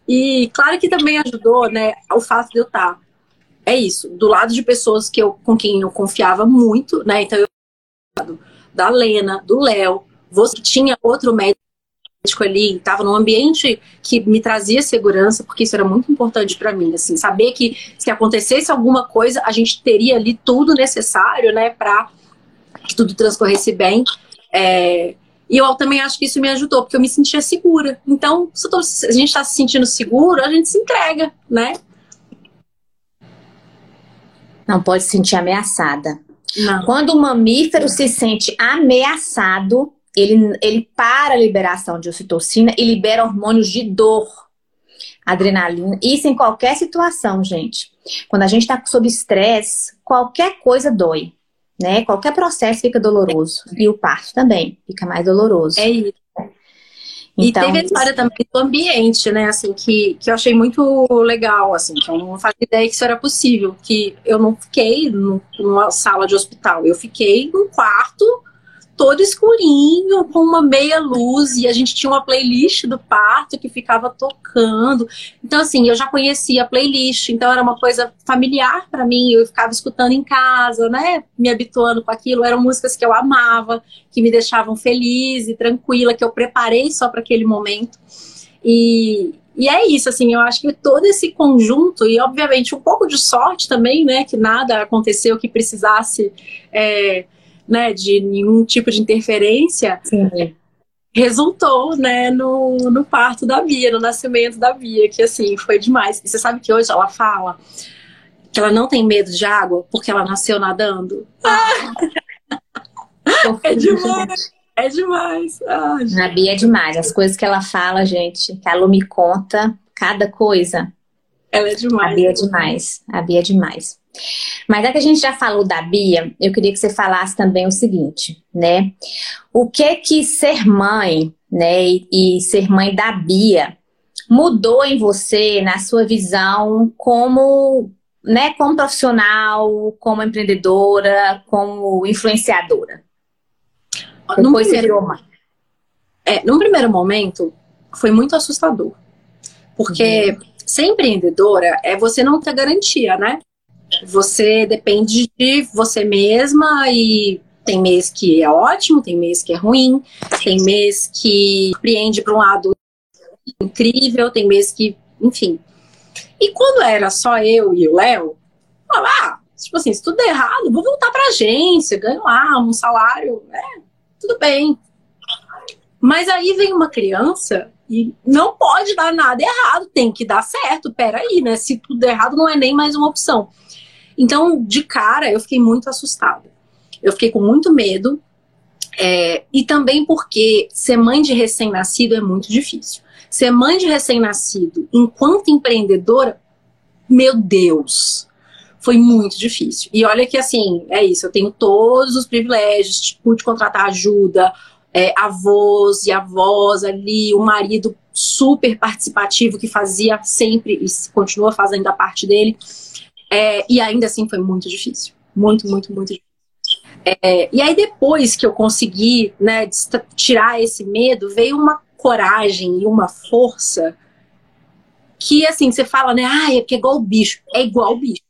E claro que também ajudou, né, o fato de eu estar é isso, do lado de pessoas que eu com quem eu confiava muito, né? Então eu da Lena, do Léo, você tinha outro médico ali, estava num ambiente que me trazia segurança, porque isso era muito importante para mim, assim, saber que se acontecesse alguma coisa, a gente teria ali tudo necessário, né, para que tudo transcorresse bem. É, e eu também acho que isso me ajudou, porque eu me sentia segura. Então, se, tô, se a gente está se sentindo seguro, a gente se entrega, né? Não pode se sentir ameaçada. Não. Quando o mamífero se sente ameaçado, ele, ele para a liberação de ocitocina e libera hormônios de dor, adrenalina. Isso em qualquer situação, gente. Quando a gente está sob estresse, qualquer coisa dói, né? Qualquer processo fica doloroso. E o parto também fica mais doloroso. É isso. Então, e teve a história também do ambiente, né, assim, que, que eu achei muito legal, assim, que eu não fazia ideia que isso era possível, que eu não fiquei numa sala de hospital, eu fiquei num quarto todo escurinho, com uma meia luz, e a gente tinha uma playlist do parto que ficava tocando. Então, assim, eu já conhecia a playlist, então era uma coisa familiar para mim, eu ficava escutando em casa, né? Me habituando com aquilo. Eram músicas que eu amava, que me deixavam feliz e tranquila, que eu preparei só para aquele momento. E, e é isso, assim, eu acho que todo esse conjunto, e obviamente um pouco de sorte também, né, que nada aconteceu que precisasse é, né, de nenhum tipo de interferência, Sim. resultou, né, no, no parto da Bia, no nascimento da Bia, que assim, foi demais. E você sabe que hoje ela fala que ela não tem medo de água porque ela nasceu nadando. Ah. é demais. É demais. Ah, a Bia é demais. As coisas que ela fala, gente, que a Lu me conta, cada coisa. Ela é demais. A Bia é demais. A Bia é demais. Mas é que a gente já falou da Bia, eu queria que você falasse também o seguinte, né? O que que ser mãe, né, e ser mãe da Bia mudou em você, na sua visão, como, né, como profissional, como empreendedora, como influenciadora? Depois você virou mãe. É, num primeiro momento, foi muito assustador. Porque uhum. ser empreendedora é você não ter garantia, né? Você depende de você mesma e tem mês que é ótimo, tem mês que é ruim, tem mês que surpreende para um lado incrível, tem mês que, enfim. E quando era só eu e o Léo, ah, tipo assim, se tudo der errado, vou voltar para agência, ganho lá um salário, é, tudo bem. Mas aí vem uma criança e não pode dar nada errado, tem que dar certo. Peraí, né? Se tudo errado, não é nem mais uma opção. Então, de cara, eu fiquei muito assustada. Eu fiquei com muito medo. É, e também porque ser mãe de recém-nascido é muito difícil. Ser mãe de recém-nascido enquanto empreendedora, meu Deus, foi muito difícil. E olha que assim, é isso, eu tenho todos os privilégios, pude contratar ajuda, é, avós e avós ali, o marido super participativo que fazia sempre e continua fazendo a parte dele. É, e ainda assim foi muito difícil. Muito, muito, muito difícil. É, e aí, depois que eu consegui né, tirar esse medo, veio uma coragem e uma força que, assim, você fala, né? Ah, é porque é igual o bicho. É igual o bicho.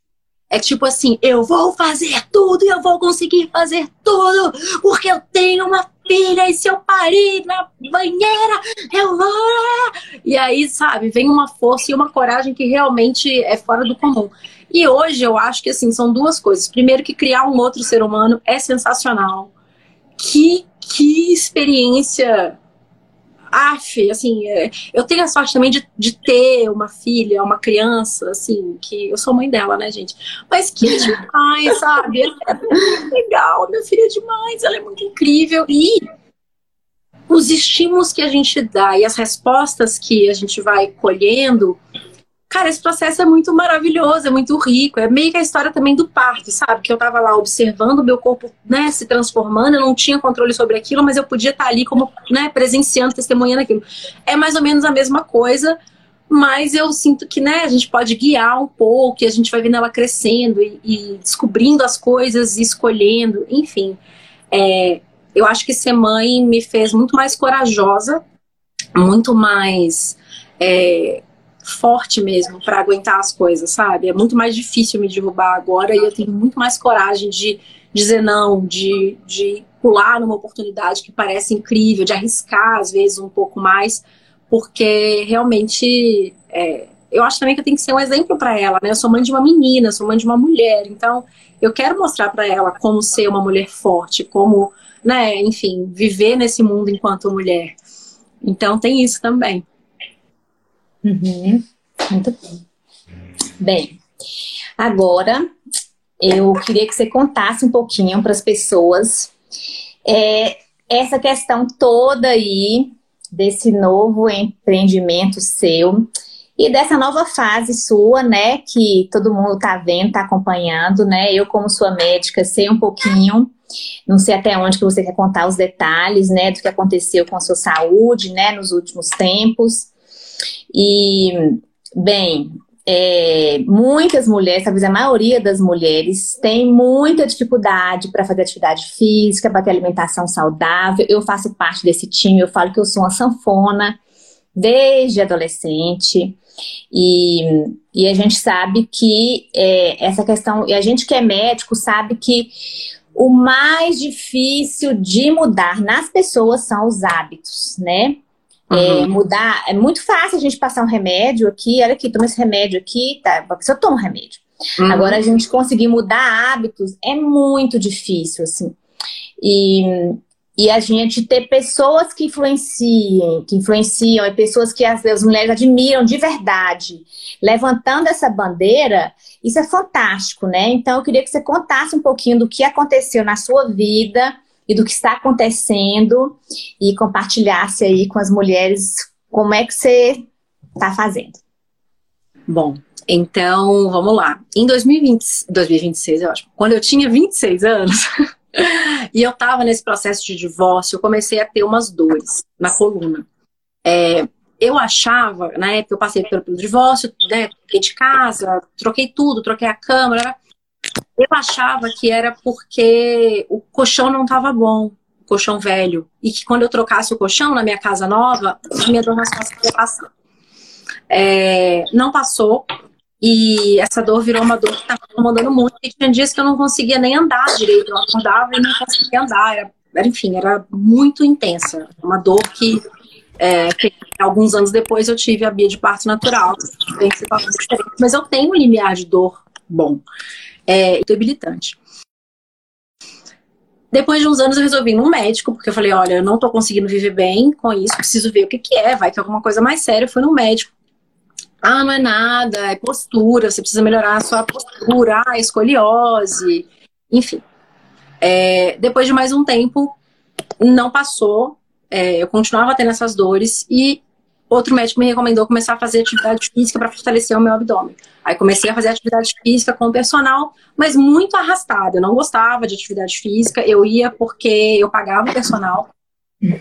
É tipo assim, eu vou fazer tudo e eu vou conseguir fazer tudo, porque eu tenho uma filha e se eu parir na banheira, eu vou. E aí, sabe, vem uma força e uma coragem que realmente é fora do comum. E hoje eu acho que assim são duas coisas. Primeiro que criar um outro ser humano é sensacional. Que que experiência af, assim, é, eu tenho a sorte também de, de ter uma filha, uma criança, assim, que eu sou mãe dela, né, gente? Mas que é demais, sabe? É muito legal, minha filha é demais, ela é muito incrível. E os estímulos que a gente dá e as respostas que a gente vai colhendo Cara, esse processo é muito maravilhoso, é muito rico. É meio que a história também do parto, sabe? Que eu tava lá observando o meu corpo né, se transformando, eu não tinha controle sobre aquilo, mas eu podia estar ali como né, presenciando, testemunhando aquilo. É mais ou menos a mesma coisa, mas eu sinto que né, a gente pode guiar um pouco, e a gente vai vendo ela crescendo e, e descobrindo as coisas e escolhendo, enfim. É, eu acho que ser mãe me fez muito mais corajosa, muito mais. É, forte mesmo para aguentar as coisas, sabe? É muito mais difícil me derrubar agora e eu tenho muito mais coragem de dizer não, de, de pular numa oportunidade que parece incrível, de arriscar às vezes um pouco mais, porque realmente é, eu acho também que eu tenho que ser um exemplo para ela, né? Eu sou mãe de uma menina, sou mãe de uma mulher, então eu quero mostrar para ela como ser uma mulher forte, como, né, enfim, viver nesse mundo enquanto mulher. Então tem isso também. Uhum. Muito bem. Bem, agora eu queria que você contasse um pouquinho para as pessoas é, essa questão toda aí desse novo empreendimento seu e dessa nova fase sua, né, que todo mundo tá vendo, tá acompanhando, né? Eu como sua médica sei um pouquinho, não sei até onde que você quer contar os detalhes, né, do que aconteceu com a sua saúde, né, nos últimos tempos. E, bem, é, muitas mulheres, talvez a maioria das mulheres, tem muita dificuldade para fazer atividade física, para ter alimentação saudável. Eu faço parte desse time, eu falo que eu sou uma sanfona desde adolescente. E, e a gente sabe que é, essa questão, e a gente que é médico sabe que o mais difícil de mudar nas pessoas são os hábitos, né? É, uhum. É, mudar, é muito fácil a gente passar um remédio aqui, olha aqui, toma esse remédio aqui, tá? A pessoa toma um remédio. Uhum. Agora, a gente conseguir mudar hábitos é muito difícil, assim. E, e a gente ter pessoas que influenciem, que influenciam, e pessoas que as, as mulheres admiram de verdade, levantando essa bandeira, isso é fantástico, né? Então, eu queria que você contasse um pouquinho do que aconteceu na sua vida e do que está acontecendo e compartilhasse aí com as mulheres como é que você está fazendo. Bom, então vamos lá. Em 2020, 2026, eu acho, quando eu tinha 26 anos e eu estava nesse processo de divórcio, eu comecei a ter umas dores na coluna. É, eu achava, na época eu passei pelo, divórcio, né, de casa, troquei tudo, troquei a câmera, eu achava que era porque o colchão não estava bom, o colchão velho. E que quando eu trocasse o colchão na minha casa nova, minha dor nas costas ia passar. É, não passou. E essa dor virou uma dor que estava incomodando muito. E tinha dias que eu não conseguia nem andar direito. Eu acordava e não conseguia andar. Era, era enfim, era muito intensa. Uma dor que, é, que, alguns anos depois eu tive a bia de parto natural. Mas eu tenho um limiar de dor bom é debilitante. Depois de uns anos eu resolvi ir num médico, porque eu falei, olha, eu não tô conseguindo viver bem com isso, preciso ver o que que é, vai que é alguma coisa mais séria. Eu fui no médico. Ah, não é nada, é postura, você precisa melhorar a sua postura, ah, escoliose, enfim. É, depois de mais um tempo, não passou, é, eu continuava tendo essas dores e outro médico me recomendou começar a fazer atividade física para fortalecer o meu abdômen. Aí comecei a fazer atividade física com o personal, mas muito arrastada. Eu não gostava de atividade física, eu ia porque eu pagava o personal.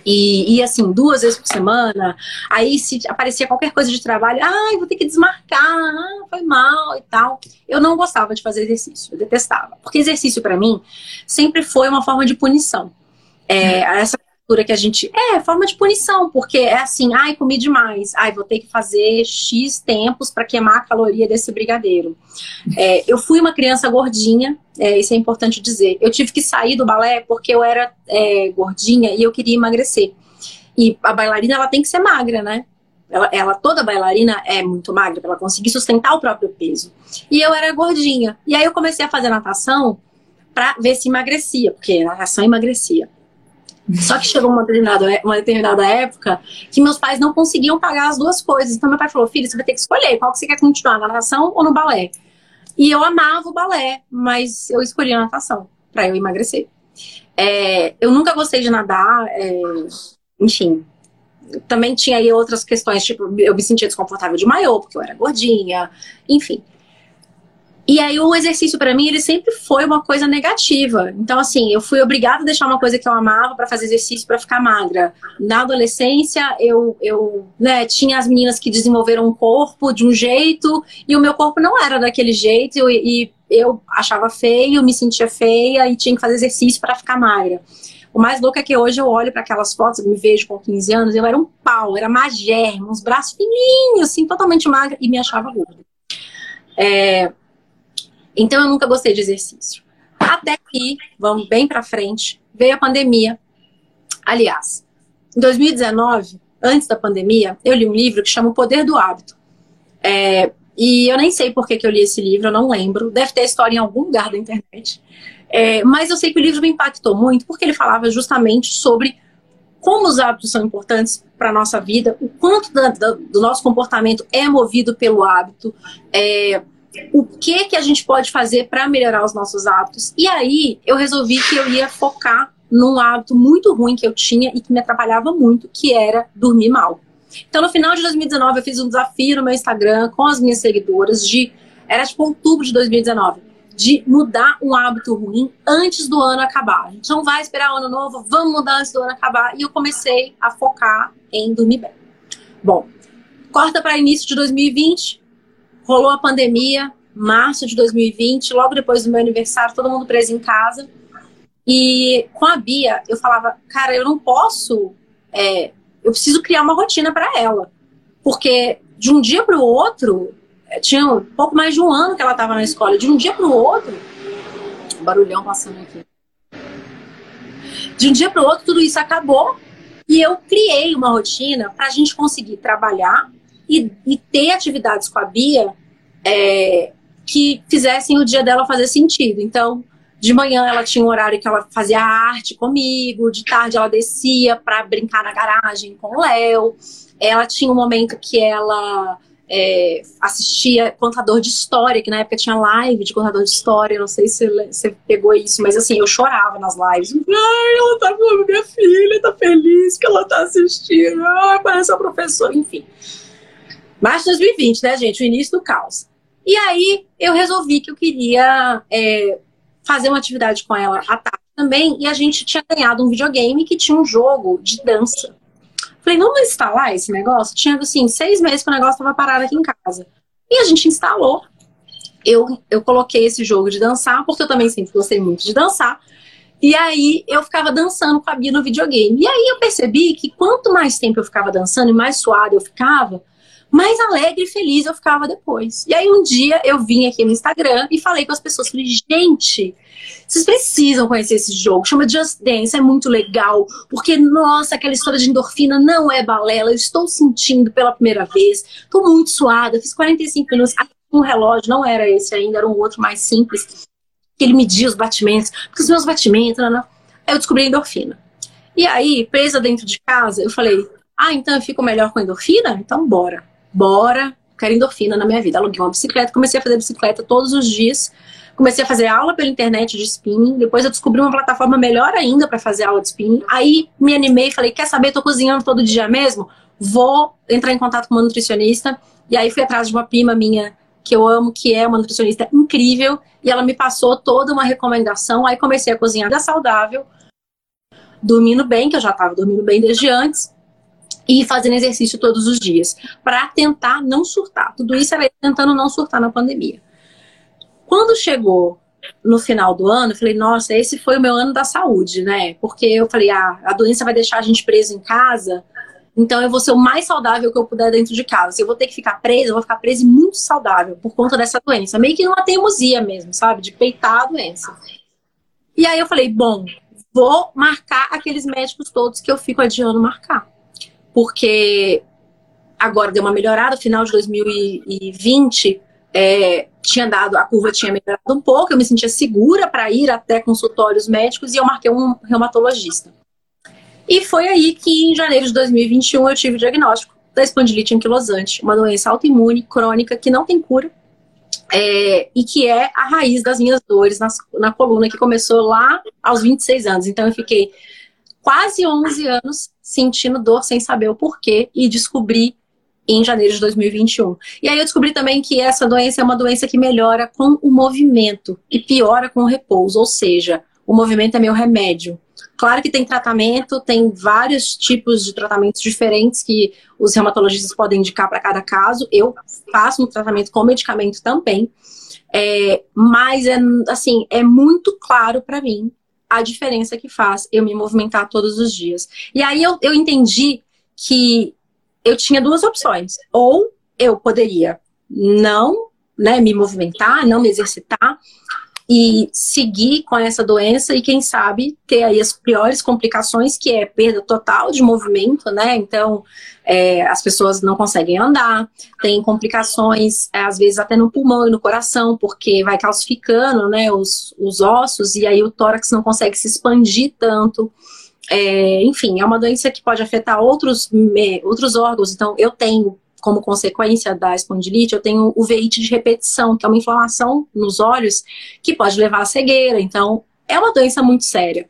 E ia assim, duas vezes por semana. Aí, se aparecia qualquer coisa de trabalho, ai, vou ter que desmarcar, ah, foi mal e tal. Eu não gostava de fazer exercício, eu detestava. Porque exercício, para mim, sempre foi uma forma de punição. É, essa que a gente. É, forma de punição, porque é assim, ai, comi demais, ai, vou ter que fazer X tempos para queimar a caloria desse brigadeiro. É, eu fui uma criança gordinha, é, isso é importante dizer. Eu tive que sair do balé porque eu era é, gordinha e eu queria emagrecer. E a bailarina, ela tem que ser magra, né? Ela, ela, toda bailarina é muito magra para ela conseguir sustentar o próprio peso. E eu era gordinha. E aí eu comecei a fazer natação para ver se emagrecia, porque natação emagrecia. Só que chegou uma determinada, uma determinada época que meus pais não conseguiam pagar as duas coisas. Então meu pai falou: filho, você vai ter que escolher qual que você quer continuar, na natação ou no balé. E eu amava o balé, mas eu escolhi a natação para eu emagrecer. É, eu nunca gostei de nadar, é, enfim. Também tinha aí outras questões, tipo, eu me sentia desconfortável de maiô, porque eu era gordinha, enfim. E aí o exercício para mim ele sempre foi uma coisa negativa. Então assim, eu fui obrigada a deixar uma coisa que eu amava para fazer exercício para ficar magra. Na adolescência, eu eu, né, tinha as meninas que desenvolveram um corpo de um jeito e o meu corpo não era daquele jeito e, eu achava feio, me sentia feia e tinha que fazer exercício para ficar magra. O mais louco é que hoje eu olho para aquelas fotos, me vejo com 15 anos, eu era um pau, era magérrima, uns braços fininhos, assim, totalmente magra e me achava gorda. É, então eu nunca gostei de exercício. Até que, vamos bem para frente, veio a pandemia. Aliás, em 2019, antes da pandemia, eu li um livro que chama O Poder do Hábito. É, e eu nem sei por que, que eu li esse livro, eu não lembro. Deve ter história em algum lugar da internet. É, mas eu sei que o livro me impactou muito porque ele falava justamente sobre como os hábitos são importantes para a nossa vida, o quanto da, da, do nosso comportamento é movido pelo hábito, é, o que que a gente pode fazer para melhorar os nossos hábitos. E aí eu resolvi que eu ia focar num hábito muito ruim que eu tinha e que me atrapalhava muito, que era dormir mal. Então, no final de 2019, eu fiz um desafio no meu Instagram com as minhas seguidoras de. Era tipo outubro de 2019, de mudar um hábito ruim antes do ano acabar. A gente não vai esperar o ano novo, vamos mudar antes do ano acabar. E eu comecei a focar em dormir bem. Bom, corta para início de 2020, rolou a pandemia, março de 2020, logo depois do meu aniversário, todo mundo preso em casa. E com a Bia, eu falava, cara, eu não posso, é, eu preciso criar uma rotina para ela. Porque de um dia para o outro, é, tinha um pouco mais de um ano que ela estava na escola, de um dia para o outro, barulhão passando aqui. De um dia para o outro, tudo isso acabou e eu criei uma rotina para a gente conseguir trabalhar e, e, ter atividades com a Bia é, que fizessem o dia dela fazer sentido. Então, de manhã ela tinha um horário que ela fazia arte comigo, de tarde ela descia para brincar na garagem com o Léo. Ela tinha um momento que ela é, assistia contador de história, que na época tinha live de contador de história, não sei se você pegou isso, mas assim, eu chorava nas lives. Ai, ela tá minha filha, tá feliz que ela tá assistindo, ai, parece a professora, enfim. Março de 2020, né, gente? O início do caos. E aí eu resolvi que eu queria é, fazer uma atividade com ela à tarde também, e a gente tinha ganhado um videogame que tinha um jogo de dança. Falei, vamos instalar esse negócio? Tinha, assim, seis meses que o negócio estava parado aqui em casa. E a gente instalou. Eu, eu coloquei esse jogo de dançar, porque eu também sempre gostei muito de dançar. E aí eu ficava dançando com a Bia no videogame. E aí eu percebi que quanto mais tempo eu ficava dançando e mais suado eu ficava, mais alegre e feliz eu ficava depois. E aí um dia eu vim aqui no Instagram e falei com as pessoas, falei, gente, vocês precisam conhecer esse jogo, chama Just Dance, é muito legal, porque, nossa, aquela história de endorfina não é balela, eu estou sentindo pela primeira vez, estou muito suada, fiz 45 minutos, um relógio, não era esse ainda, era um outro mais simples, que ele media os batimentos, porque os meus batimentos, não, não. aí eu descobri a endorfina. E aí, presa dentro de casa, eu falei, ah, então eu fico melhor com endorfina? Então bora bora, quero endorfina na minha vida. Aluguei uma bicicleta, comecei a fazer bicicleta todos os dias. Comecei a fazer aula pela internet de spinning. Depois eu descobri uma plataforma melhor ainda para fazer aula de spinning. Aí me animei, falei: quer saber? Tô cozinhando todo dia mesmo. Vou entrar em contato com uma nutricionista. E aí fui atrás de uma prima minha que eu amo, que é uma nutricionista incrível, e ela me passou toda uma recomendação. Aí comecei a cozinhar saudável, dormindo bem, que eu já estava dormindo bem desde antes e fazendo exercício todos os dias, para tentar não surtar. Tudo isso era tentando não surtar na pandemia. Quando chegou no final do ano, eu falei, nossa, esse foi o meu ano da saúde, né? Porque eu falei, ah, a doença vai deixar a gente preso em casa, então eu vou ser o mais saudável que eu puder dentro de casa. Se eu vou ter que ficar presa, eu vou ficar presa e muito saudável por conta dessa doença. Meio que numa teimosia mesmo, sabe? De peitar a doença. E aí eu falei, bom, vou marcar aqueles médicos todos que eu fico adiando marcar porque agora deu uma melhorada, final de 2020 é, tinha dado, a curva tinha melhorado um pouco, eu me sentia segura para ir até consultórios médicos e eu marquei um reumatologista. E foi aí que em janeiro de 2021 eu tive o diagnóstico da espondilite anquilosante, uma doença autoimune crônica que não tem cura é, e que é a raiz das minhas dores na, na coluna que começou lá aos 26 anos. Então eu fiquei quase 11 anos sentindo dor sem saber o porquê e descobri em janeiro de 2021. E aí eu descobri também que essa doença é uma doença que melhora com o movimento e piora com o repouso, ou seja, o movimento é meu remédio. Claro que tem tratamento, tem vários tipos de tratamentos diferentes que os reumatologistas podem indicar para cada caso. Eu faço um tratamento com medicamento também. É, mas é assim, é muito claro para mim a diferença que faz eu me movimentar todos os dias. E aí eu, eu entendi que eu tinha duas opções. Ou eu poderia não né, me movimentar, não me exercitar, e seguir com essa doença e quem sabe ter aí as piores complicações que é perda total de movimento, né? Então é, as pessoas não conseguem andar, tem complicações é, às vezes até no pulmão e no coração porque vai calcificando, né? Os, os ossos e aí o tórax não consegue se expandir tanto. É, enfim, é uma doença que pode afetar outros, outros órgãos. Então, eu tenho como consequência da espondilite, eu tenho o veite de repetição, que é uma inflamação nos olhos que pode levar à cegueira. Então, é uma doença muito séria.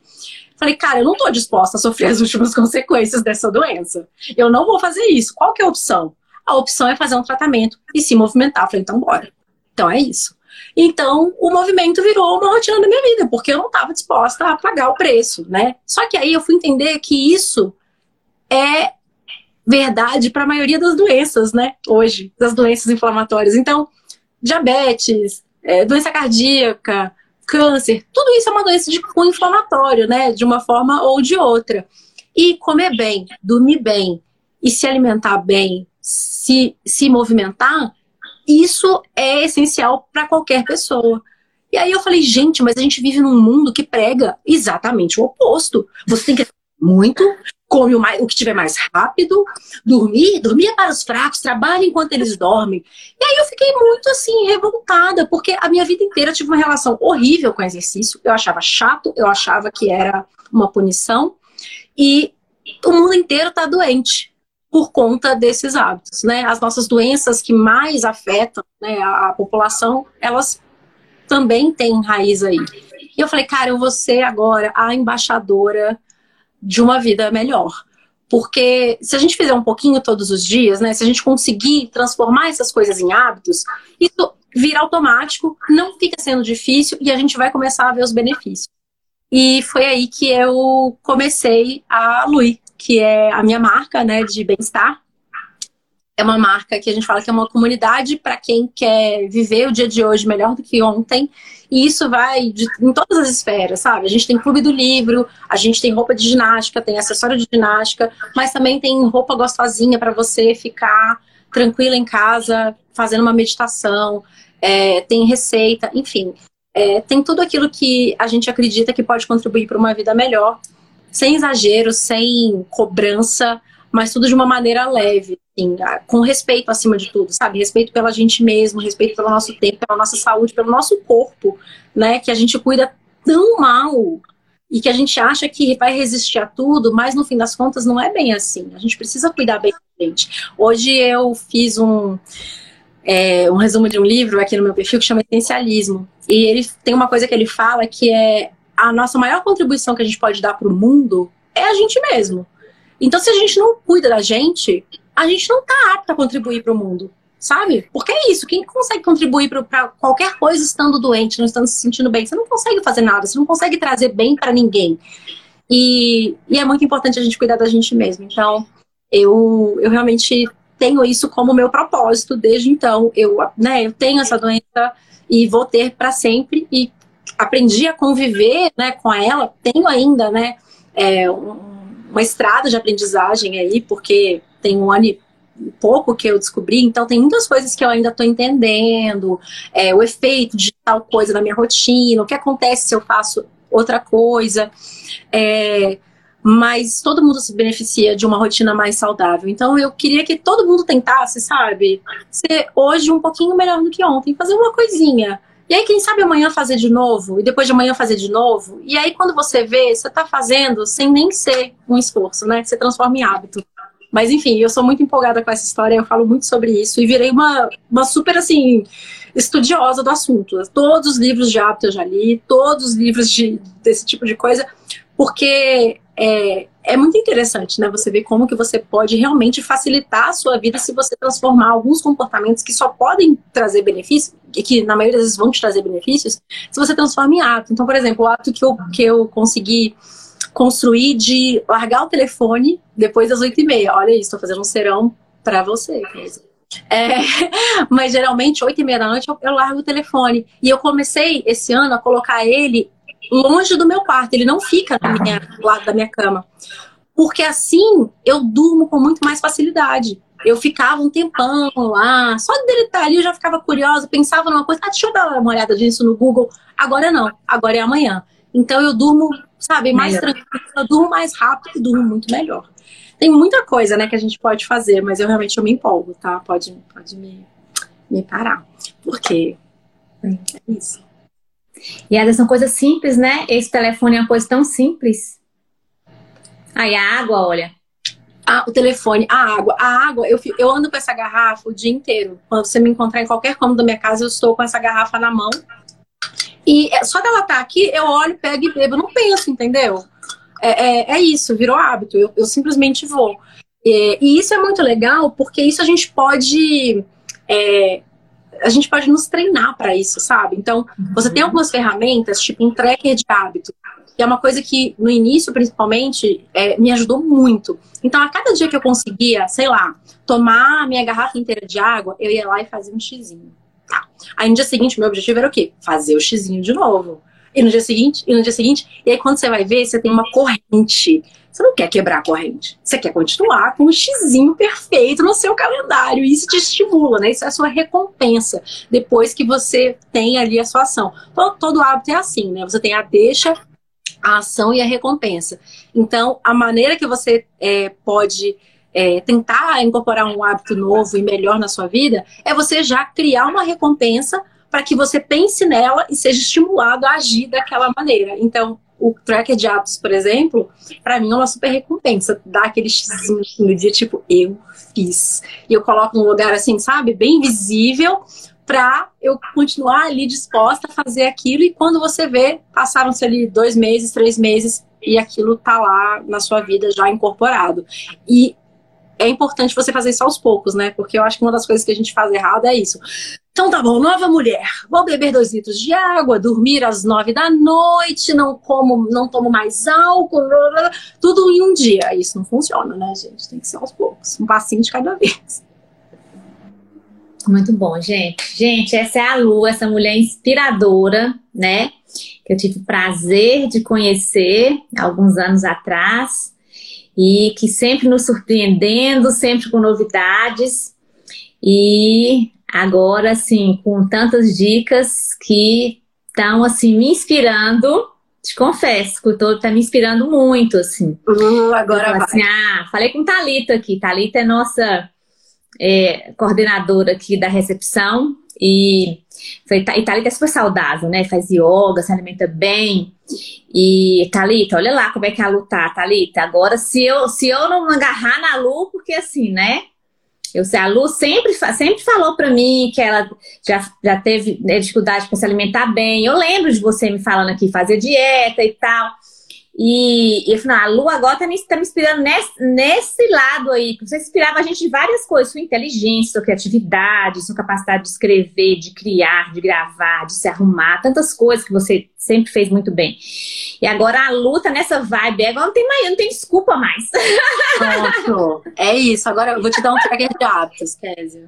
Falei, cara, eu não estou disposta a sofrer as últimas consequências dessa doença. Eu não vou fazer isso. Qual que é a opção? A opção é fazer um tratamento e se movimentar. Falei, então bora. Então é isso. Então, o movimento virou uma rotina da minha vida, porque eu não estava disposta a pagar o preço, né? Só que aí eu fui entender que isso é verdade para a maioria das doenças, né? Hoje, das doenças inflamatórias. Então, diabetes, é, doença cardíaca, câncer, tudo isso é uma doença de cunho inflamatório, né? De uma forma ou de outra. E comer bem, dormir bem e se alimentar bem, se, se movimentar, isso é essencial para qualquer pessoa. E aí eu falei, gente, mas a gente vive num mundo que prega exatamente o oposto. Você tem que muito, come o, mais, o que tiver mais rápido, dormir, dormir para os fracos, trabalha enquanto eles dormem. E aí eu fiquei muito assim, revoltada, porque a minha vida inteira eu tive uma relação horrível com exercício. Eu achava chato, eu achava que era uma punição. E o mundo inteiro está doente por conta desses hábitos, né? As nossas doenças que mais afetam né, a, a população, elas também têm raiz aí. E eu falei, cara, eu vou ser agora a embaixadora de uma vida melhor. Porque se a gente fizer um pouquinho todos os dias, né? Se a gente conseguir transformar essas coisas em hábitos, isso vira automático, não fica sendo difícil e a gente vai começar a ver os benefícios. E foi aí que eu comecei a Lui, que é a minha marca, né, de bem-estar. É uma marca que a gente fala que é uma comunidade para quem quer viver o dia de hoje melhor do que ontem e isso vai de, em todas as esferas, sabe? A gente tem clube do livro, a gente tem roupa de ginástica, tem acessório de ginástica, mas também tem roupa gostosinha para você ficar tranquila em casa, fazendo uma meditação, é, tem receita, enfim. É, tem tudo aquilo que a gente acredita que pode contribuir para uma vida melhor, sem exagero, sem cobrança, mas tudo de uma maneira leve, assim, com respeito acima de tudo, sabe? Respeito pela gente mesmo, respeito pelo nosso tempo, pela nossa saúde, pelo nosso corpo, né? Que a gente cuida tão mal e que a gente acha que vai resistir a tudo, mas no fim das contas não é bem assim. A gente precisa cuidar bem da gente. Hoje eu fiz um, é, um resumo de um livro aqui no meu perfil que chama Essencialismo. E ele tem uma coisa que ele fala que é a nossa maior contribuição que a gente pode dar para o mundo é a gente mesmo. Então, se a gente não cuida da gente, a gente não está apto a contribuir para o mundo, sabe? Porque é isso, quem consegue contribuir para qualquer coisa estando doente, não estando se sentindo bem, você não consegue fazer nada, você não consegue trazer bem para ninguém. E, e, é muito importante a gente cuidar da gente mesmo. Então, eu, eu realmente tenho isso como meu propósito desde então. Eu, né, eu tenho essa doença e vou ter para sempre e aprendi a conviver né, com ela. Tenho ainda, né, é, um, uma estrada de aprendizagem aí, porque tem um ano e pouco que eu descobri, então tem muitas coisas que eu ainda estou entendendo, é, o efeito de tal coisa na minha rotina, o que acontece se eu faço outra coisa, é, mas todo mundo se beneficia de uma rotina mais saudável. Então eu queria que todo mundo tentasse, sabe, ser hoje um pouquinho melhor do que ontem, fazer uma coisinha. E aí, quem sabe amanhã fazer de novo, e depois de amanhã fazer de novo. E aí, quando você vê, você tá fazendo sem nem ser um esforço, né? Você transforma em hábito. Mas enfim, eu sou muito empolgada com essa história, eu falo muito sobre isso e virei uma, uma super assim estudiosa do assunto. Todos os livros de hábito eu já li, todos os livros de, desse tipo de coisa, porque é, é muito interessante, né? Você ver como que você pode realmente facilitar a sua vida se você transformar alguns comportamentos que só podem trazer benefícios, que na maioria das vezes vão te trazer benefícios, se você transforma em hábito. Então, por exemplo, o hábito que eu, que eu consegui construir de largar o telefone depois das oito e meia. Olha isso, estou fazendo um serão para você. É, mas geralmente, oito e meia da noite, eu, eu largo o telefone. E eu comecei esse ano a colocar ele longe do meu quarto, ele não fica minha, do lado da minha cama. Porque assim eu durmo com muito mais facilidade. Eu ficava um tempão lá, só dele estar ali eu já ficava curiosa, pensava numa coisa, ah, deixa eu dar uma olhada disso no Google. Agora não, agora é amanhã. Então eu durmo, sabe, mais melhor. tranquilo, eu durmo mais rápido e durmo muito melhor. Tem muita coisa, né, que a gente pode fazer, mas eu realmente eu me empolgo, tá? Pode, pode me, me parar. Porque é isso. E elas são coisas simples, né? Esse telefone é uma coisa tão simples. Aí a água, olha. Ah, o telefone, a água. A água, eu, eu ando com essa garrafa o dia inteiro. Quando você me encontrar em qualquer cômodo da minha casa, eu estou com essa garrafa na mão. E é, só dela tá aqui, eu olho, pego e bebo. não penso, entendeu? É, é, é isso, virou hábito. Eu, eu simplesmente vou. E isso é muito legal, porque isso a gente pode é, a gente pode nos treinar para isso, sabe? Então, você tem algumas ferramentas, tipo um tracker de hábito, que é uma coisa que no início, principalmente, é, me ajudou muito. Então, a cada dia que eu conseguia, sei lá, tomar a minha garrafa inteira de água, eu ia lá e fazia um xizinho. Tá. Aí no dia seguinte, meu objetivo era o quê? Fazer o xizinho de novo. E no dia seguinte, e no dia seguinte, e aí quando você vai ver, você tem uma corrente. Você não quer quebrar a corrente. Você quer continuar com o xizinho perfeito no seu calendário. E isso te estimula, né? Isso é a sua recompensa depois que você tem ali a sua ação. Todo, todo hábito é assim, né? Você tem a deixa, a ação e a recompensa. Então, a maneira que você é, pode é, tentar incorporar um hábito novo e melhor na sua vida é você já criar uma recompensa para que você pense nela e seja estimulado a agir daquela maneira. Então, o tracker de hábitos, por exemplo, para mim é uma super recompensa. Dá aquele xizinho no dia, tipo, eu fiz. E eu coloco num lugar assim, sabe, bem visível, para eu continuar ali disposta a fazer aquilo. E quando você vê, passaram-se ali dois meses, três meses, e aquilo tá lá na sua vida já incorporado. E é importante você fazer isso aos poucos, né? Porque eu acho que uma das coisas que a gente faz errado é isso. Então tá bom, nova mulher. Vou beber dois litros de água, dormir às nove da noite, não como, não tomo mais álcool, blá, blá, tudo em um dia. Isso não funciona, né, gente? Tem que ser aos poucos, um passinho de cada vez. Muito bom, gente. Gente, essa é a Lu, essa mulher inspiradora, né? Que eu tive o prazer de conhecer alguns anos atrás e que sempre nos surpreendendo, sempre com novidades. E agora, assim, com tantas dicas que estão, assim, me inspirando. Te confesso que o todo tá me inspirando muito, assim. Uh, agora vai. Assim, ah, falei com Talita aqui. Talita é nossa é, coordenadora aqui da recepção e e Thalita é super saudável, né? Faz yoga, se alimenta bem. E Thalita, olha lá como é que a Lu tá, Thalita. Agora, se eu, se eu não agarrar na Lu, porque assim, né? Eu a Lu sempre, sempre falou para mim que ela já, já teve né, dificuldade para se alimentar bem. Eu lembro de você me falando aqui, fazer dieta e tal. E, e eu falei, a Lu agora tá me, tá me inspirando nesse, nesse lado aí, você inspirava a gente de várias coisas, sua inteligência, sua criatividade, sua capacidade de escrever, de criar, de gravar, de se arrumar, tantas coisas que você sempre fez muito bem. E agora a luta nessa vibe, agora não tem mais, não tem desculpa mais. Pronto. É isso. Agora eu vou te dar um tracker de hábitos, Kézia.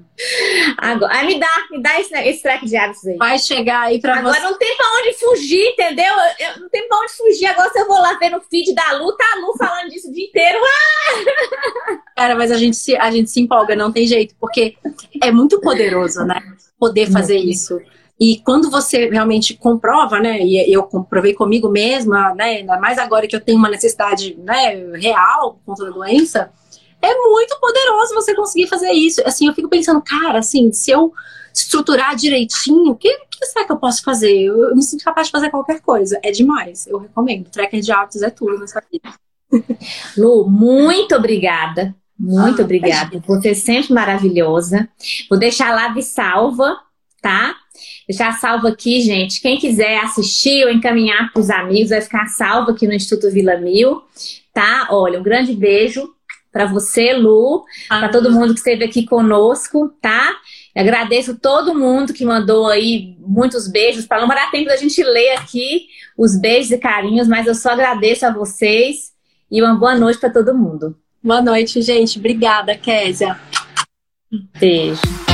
Agora, aí me dá, me dá esse, esse track de hábitos aí. Vai chegar aí pra agora você. Agora não tem pra onde fugir, entendeu? Eu, não tem pra onde fugir. Agora se eu vou lá ver no feed da Lu, tá a Lu falando disso o dia inteiro. Ah! Cara, mas a gente, se, a gente se empolga, não tem jeito, porque é muito poderoso, né? Poder fazer isso. E quando você realmente comprova, né, e eu comprovei comigo mesma, né, ainda mais agora que eu tenho uma necessidade né, real contra a doença, é muito poderoso você conseguir fazer isso. Assim, eu fico pensando, cara, assim, se eu estruturar direitinho, o que, que será que eu posso fazer? Eu, eu me sinto capaz de fazer qualquer coisa. É demais, eu recomendo. Tracker de hábitos é tudo nessa vida. Lu, muito obrigada. Muito ah, obrigada. Você é sempre maravilhosa. Vou deixar lá de salva, tá? Deixar salvo aqui, gente. Quem quiser assistir ou encaminhar para os amigos, vai ficar salvo aqui no Instituto Vila Mil, tá? Olha, um grande beijo para você, Lu, ah. para todo mundo que esteve aqui conosco, tá? Agradeço todo mundo que mandou aí muitos beijos, para não dar tempo da gente ler aqui os beijos e carinhos, mas eu só agradeço a vocês e uma boa noite para todo mundo. Boa noite, gente. Obrigada, Késia. Beijo.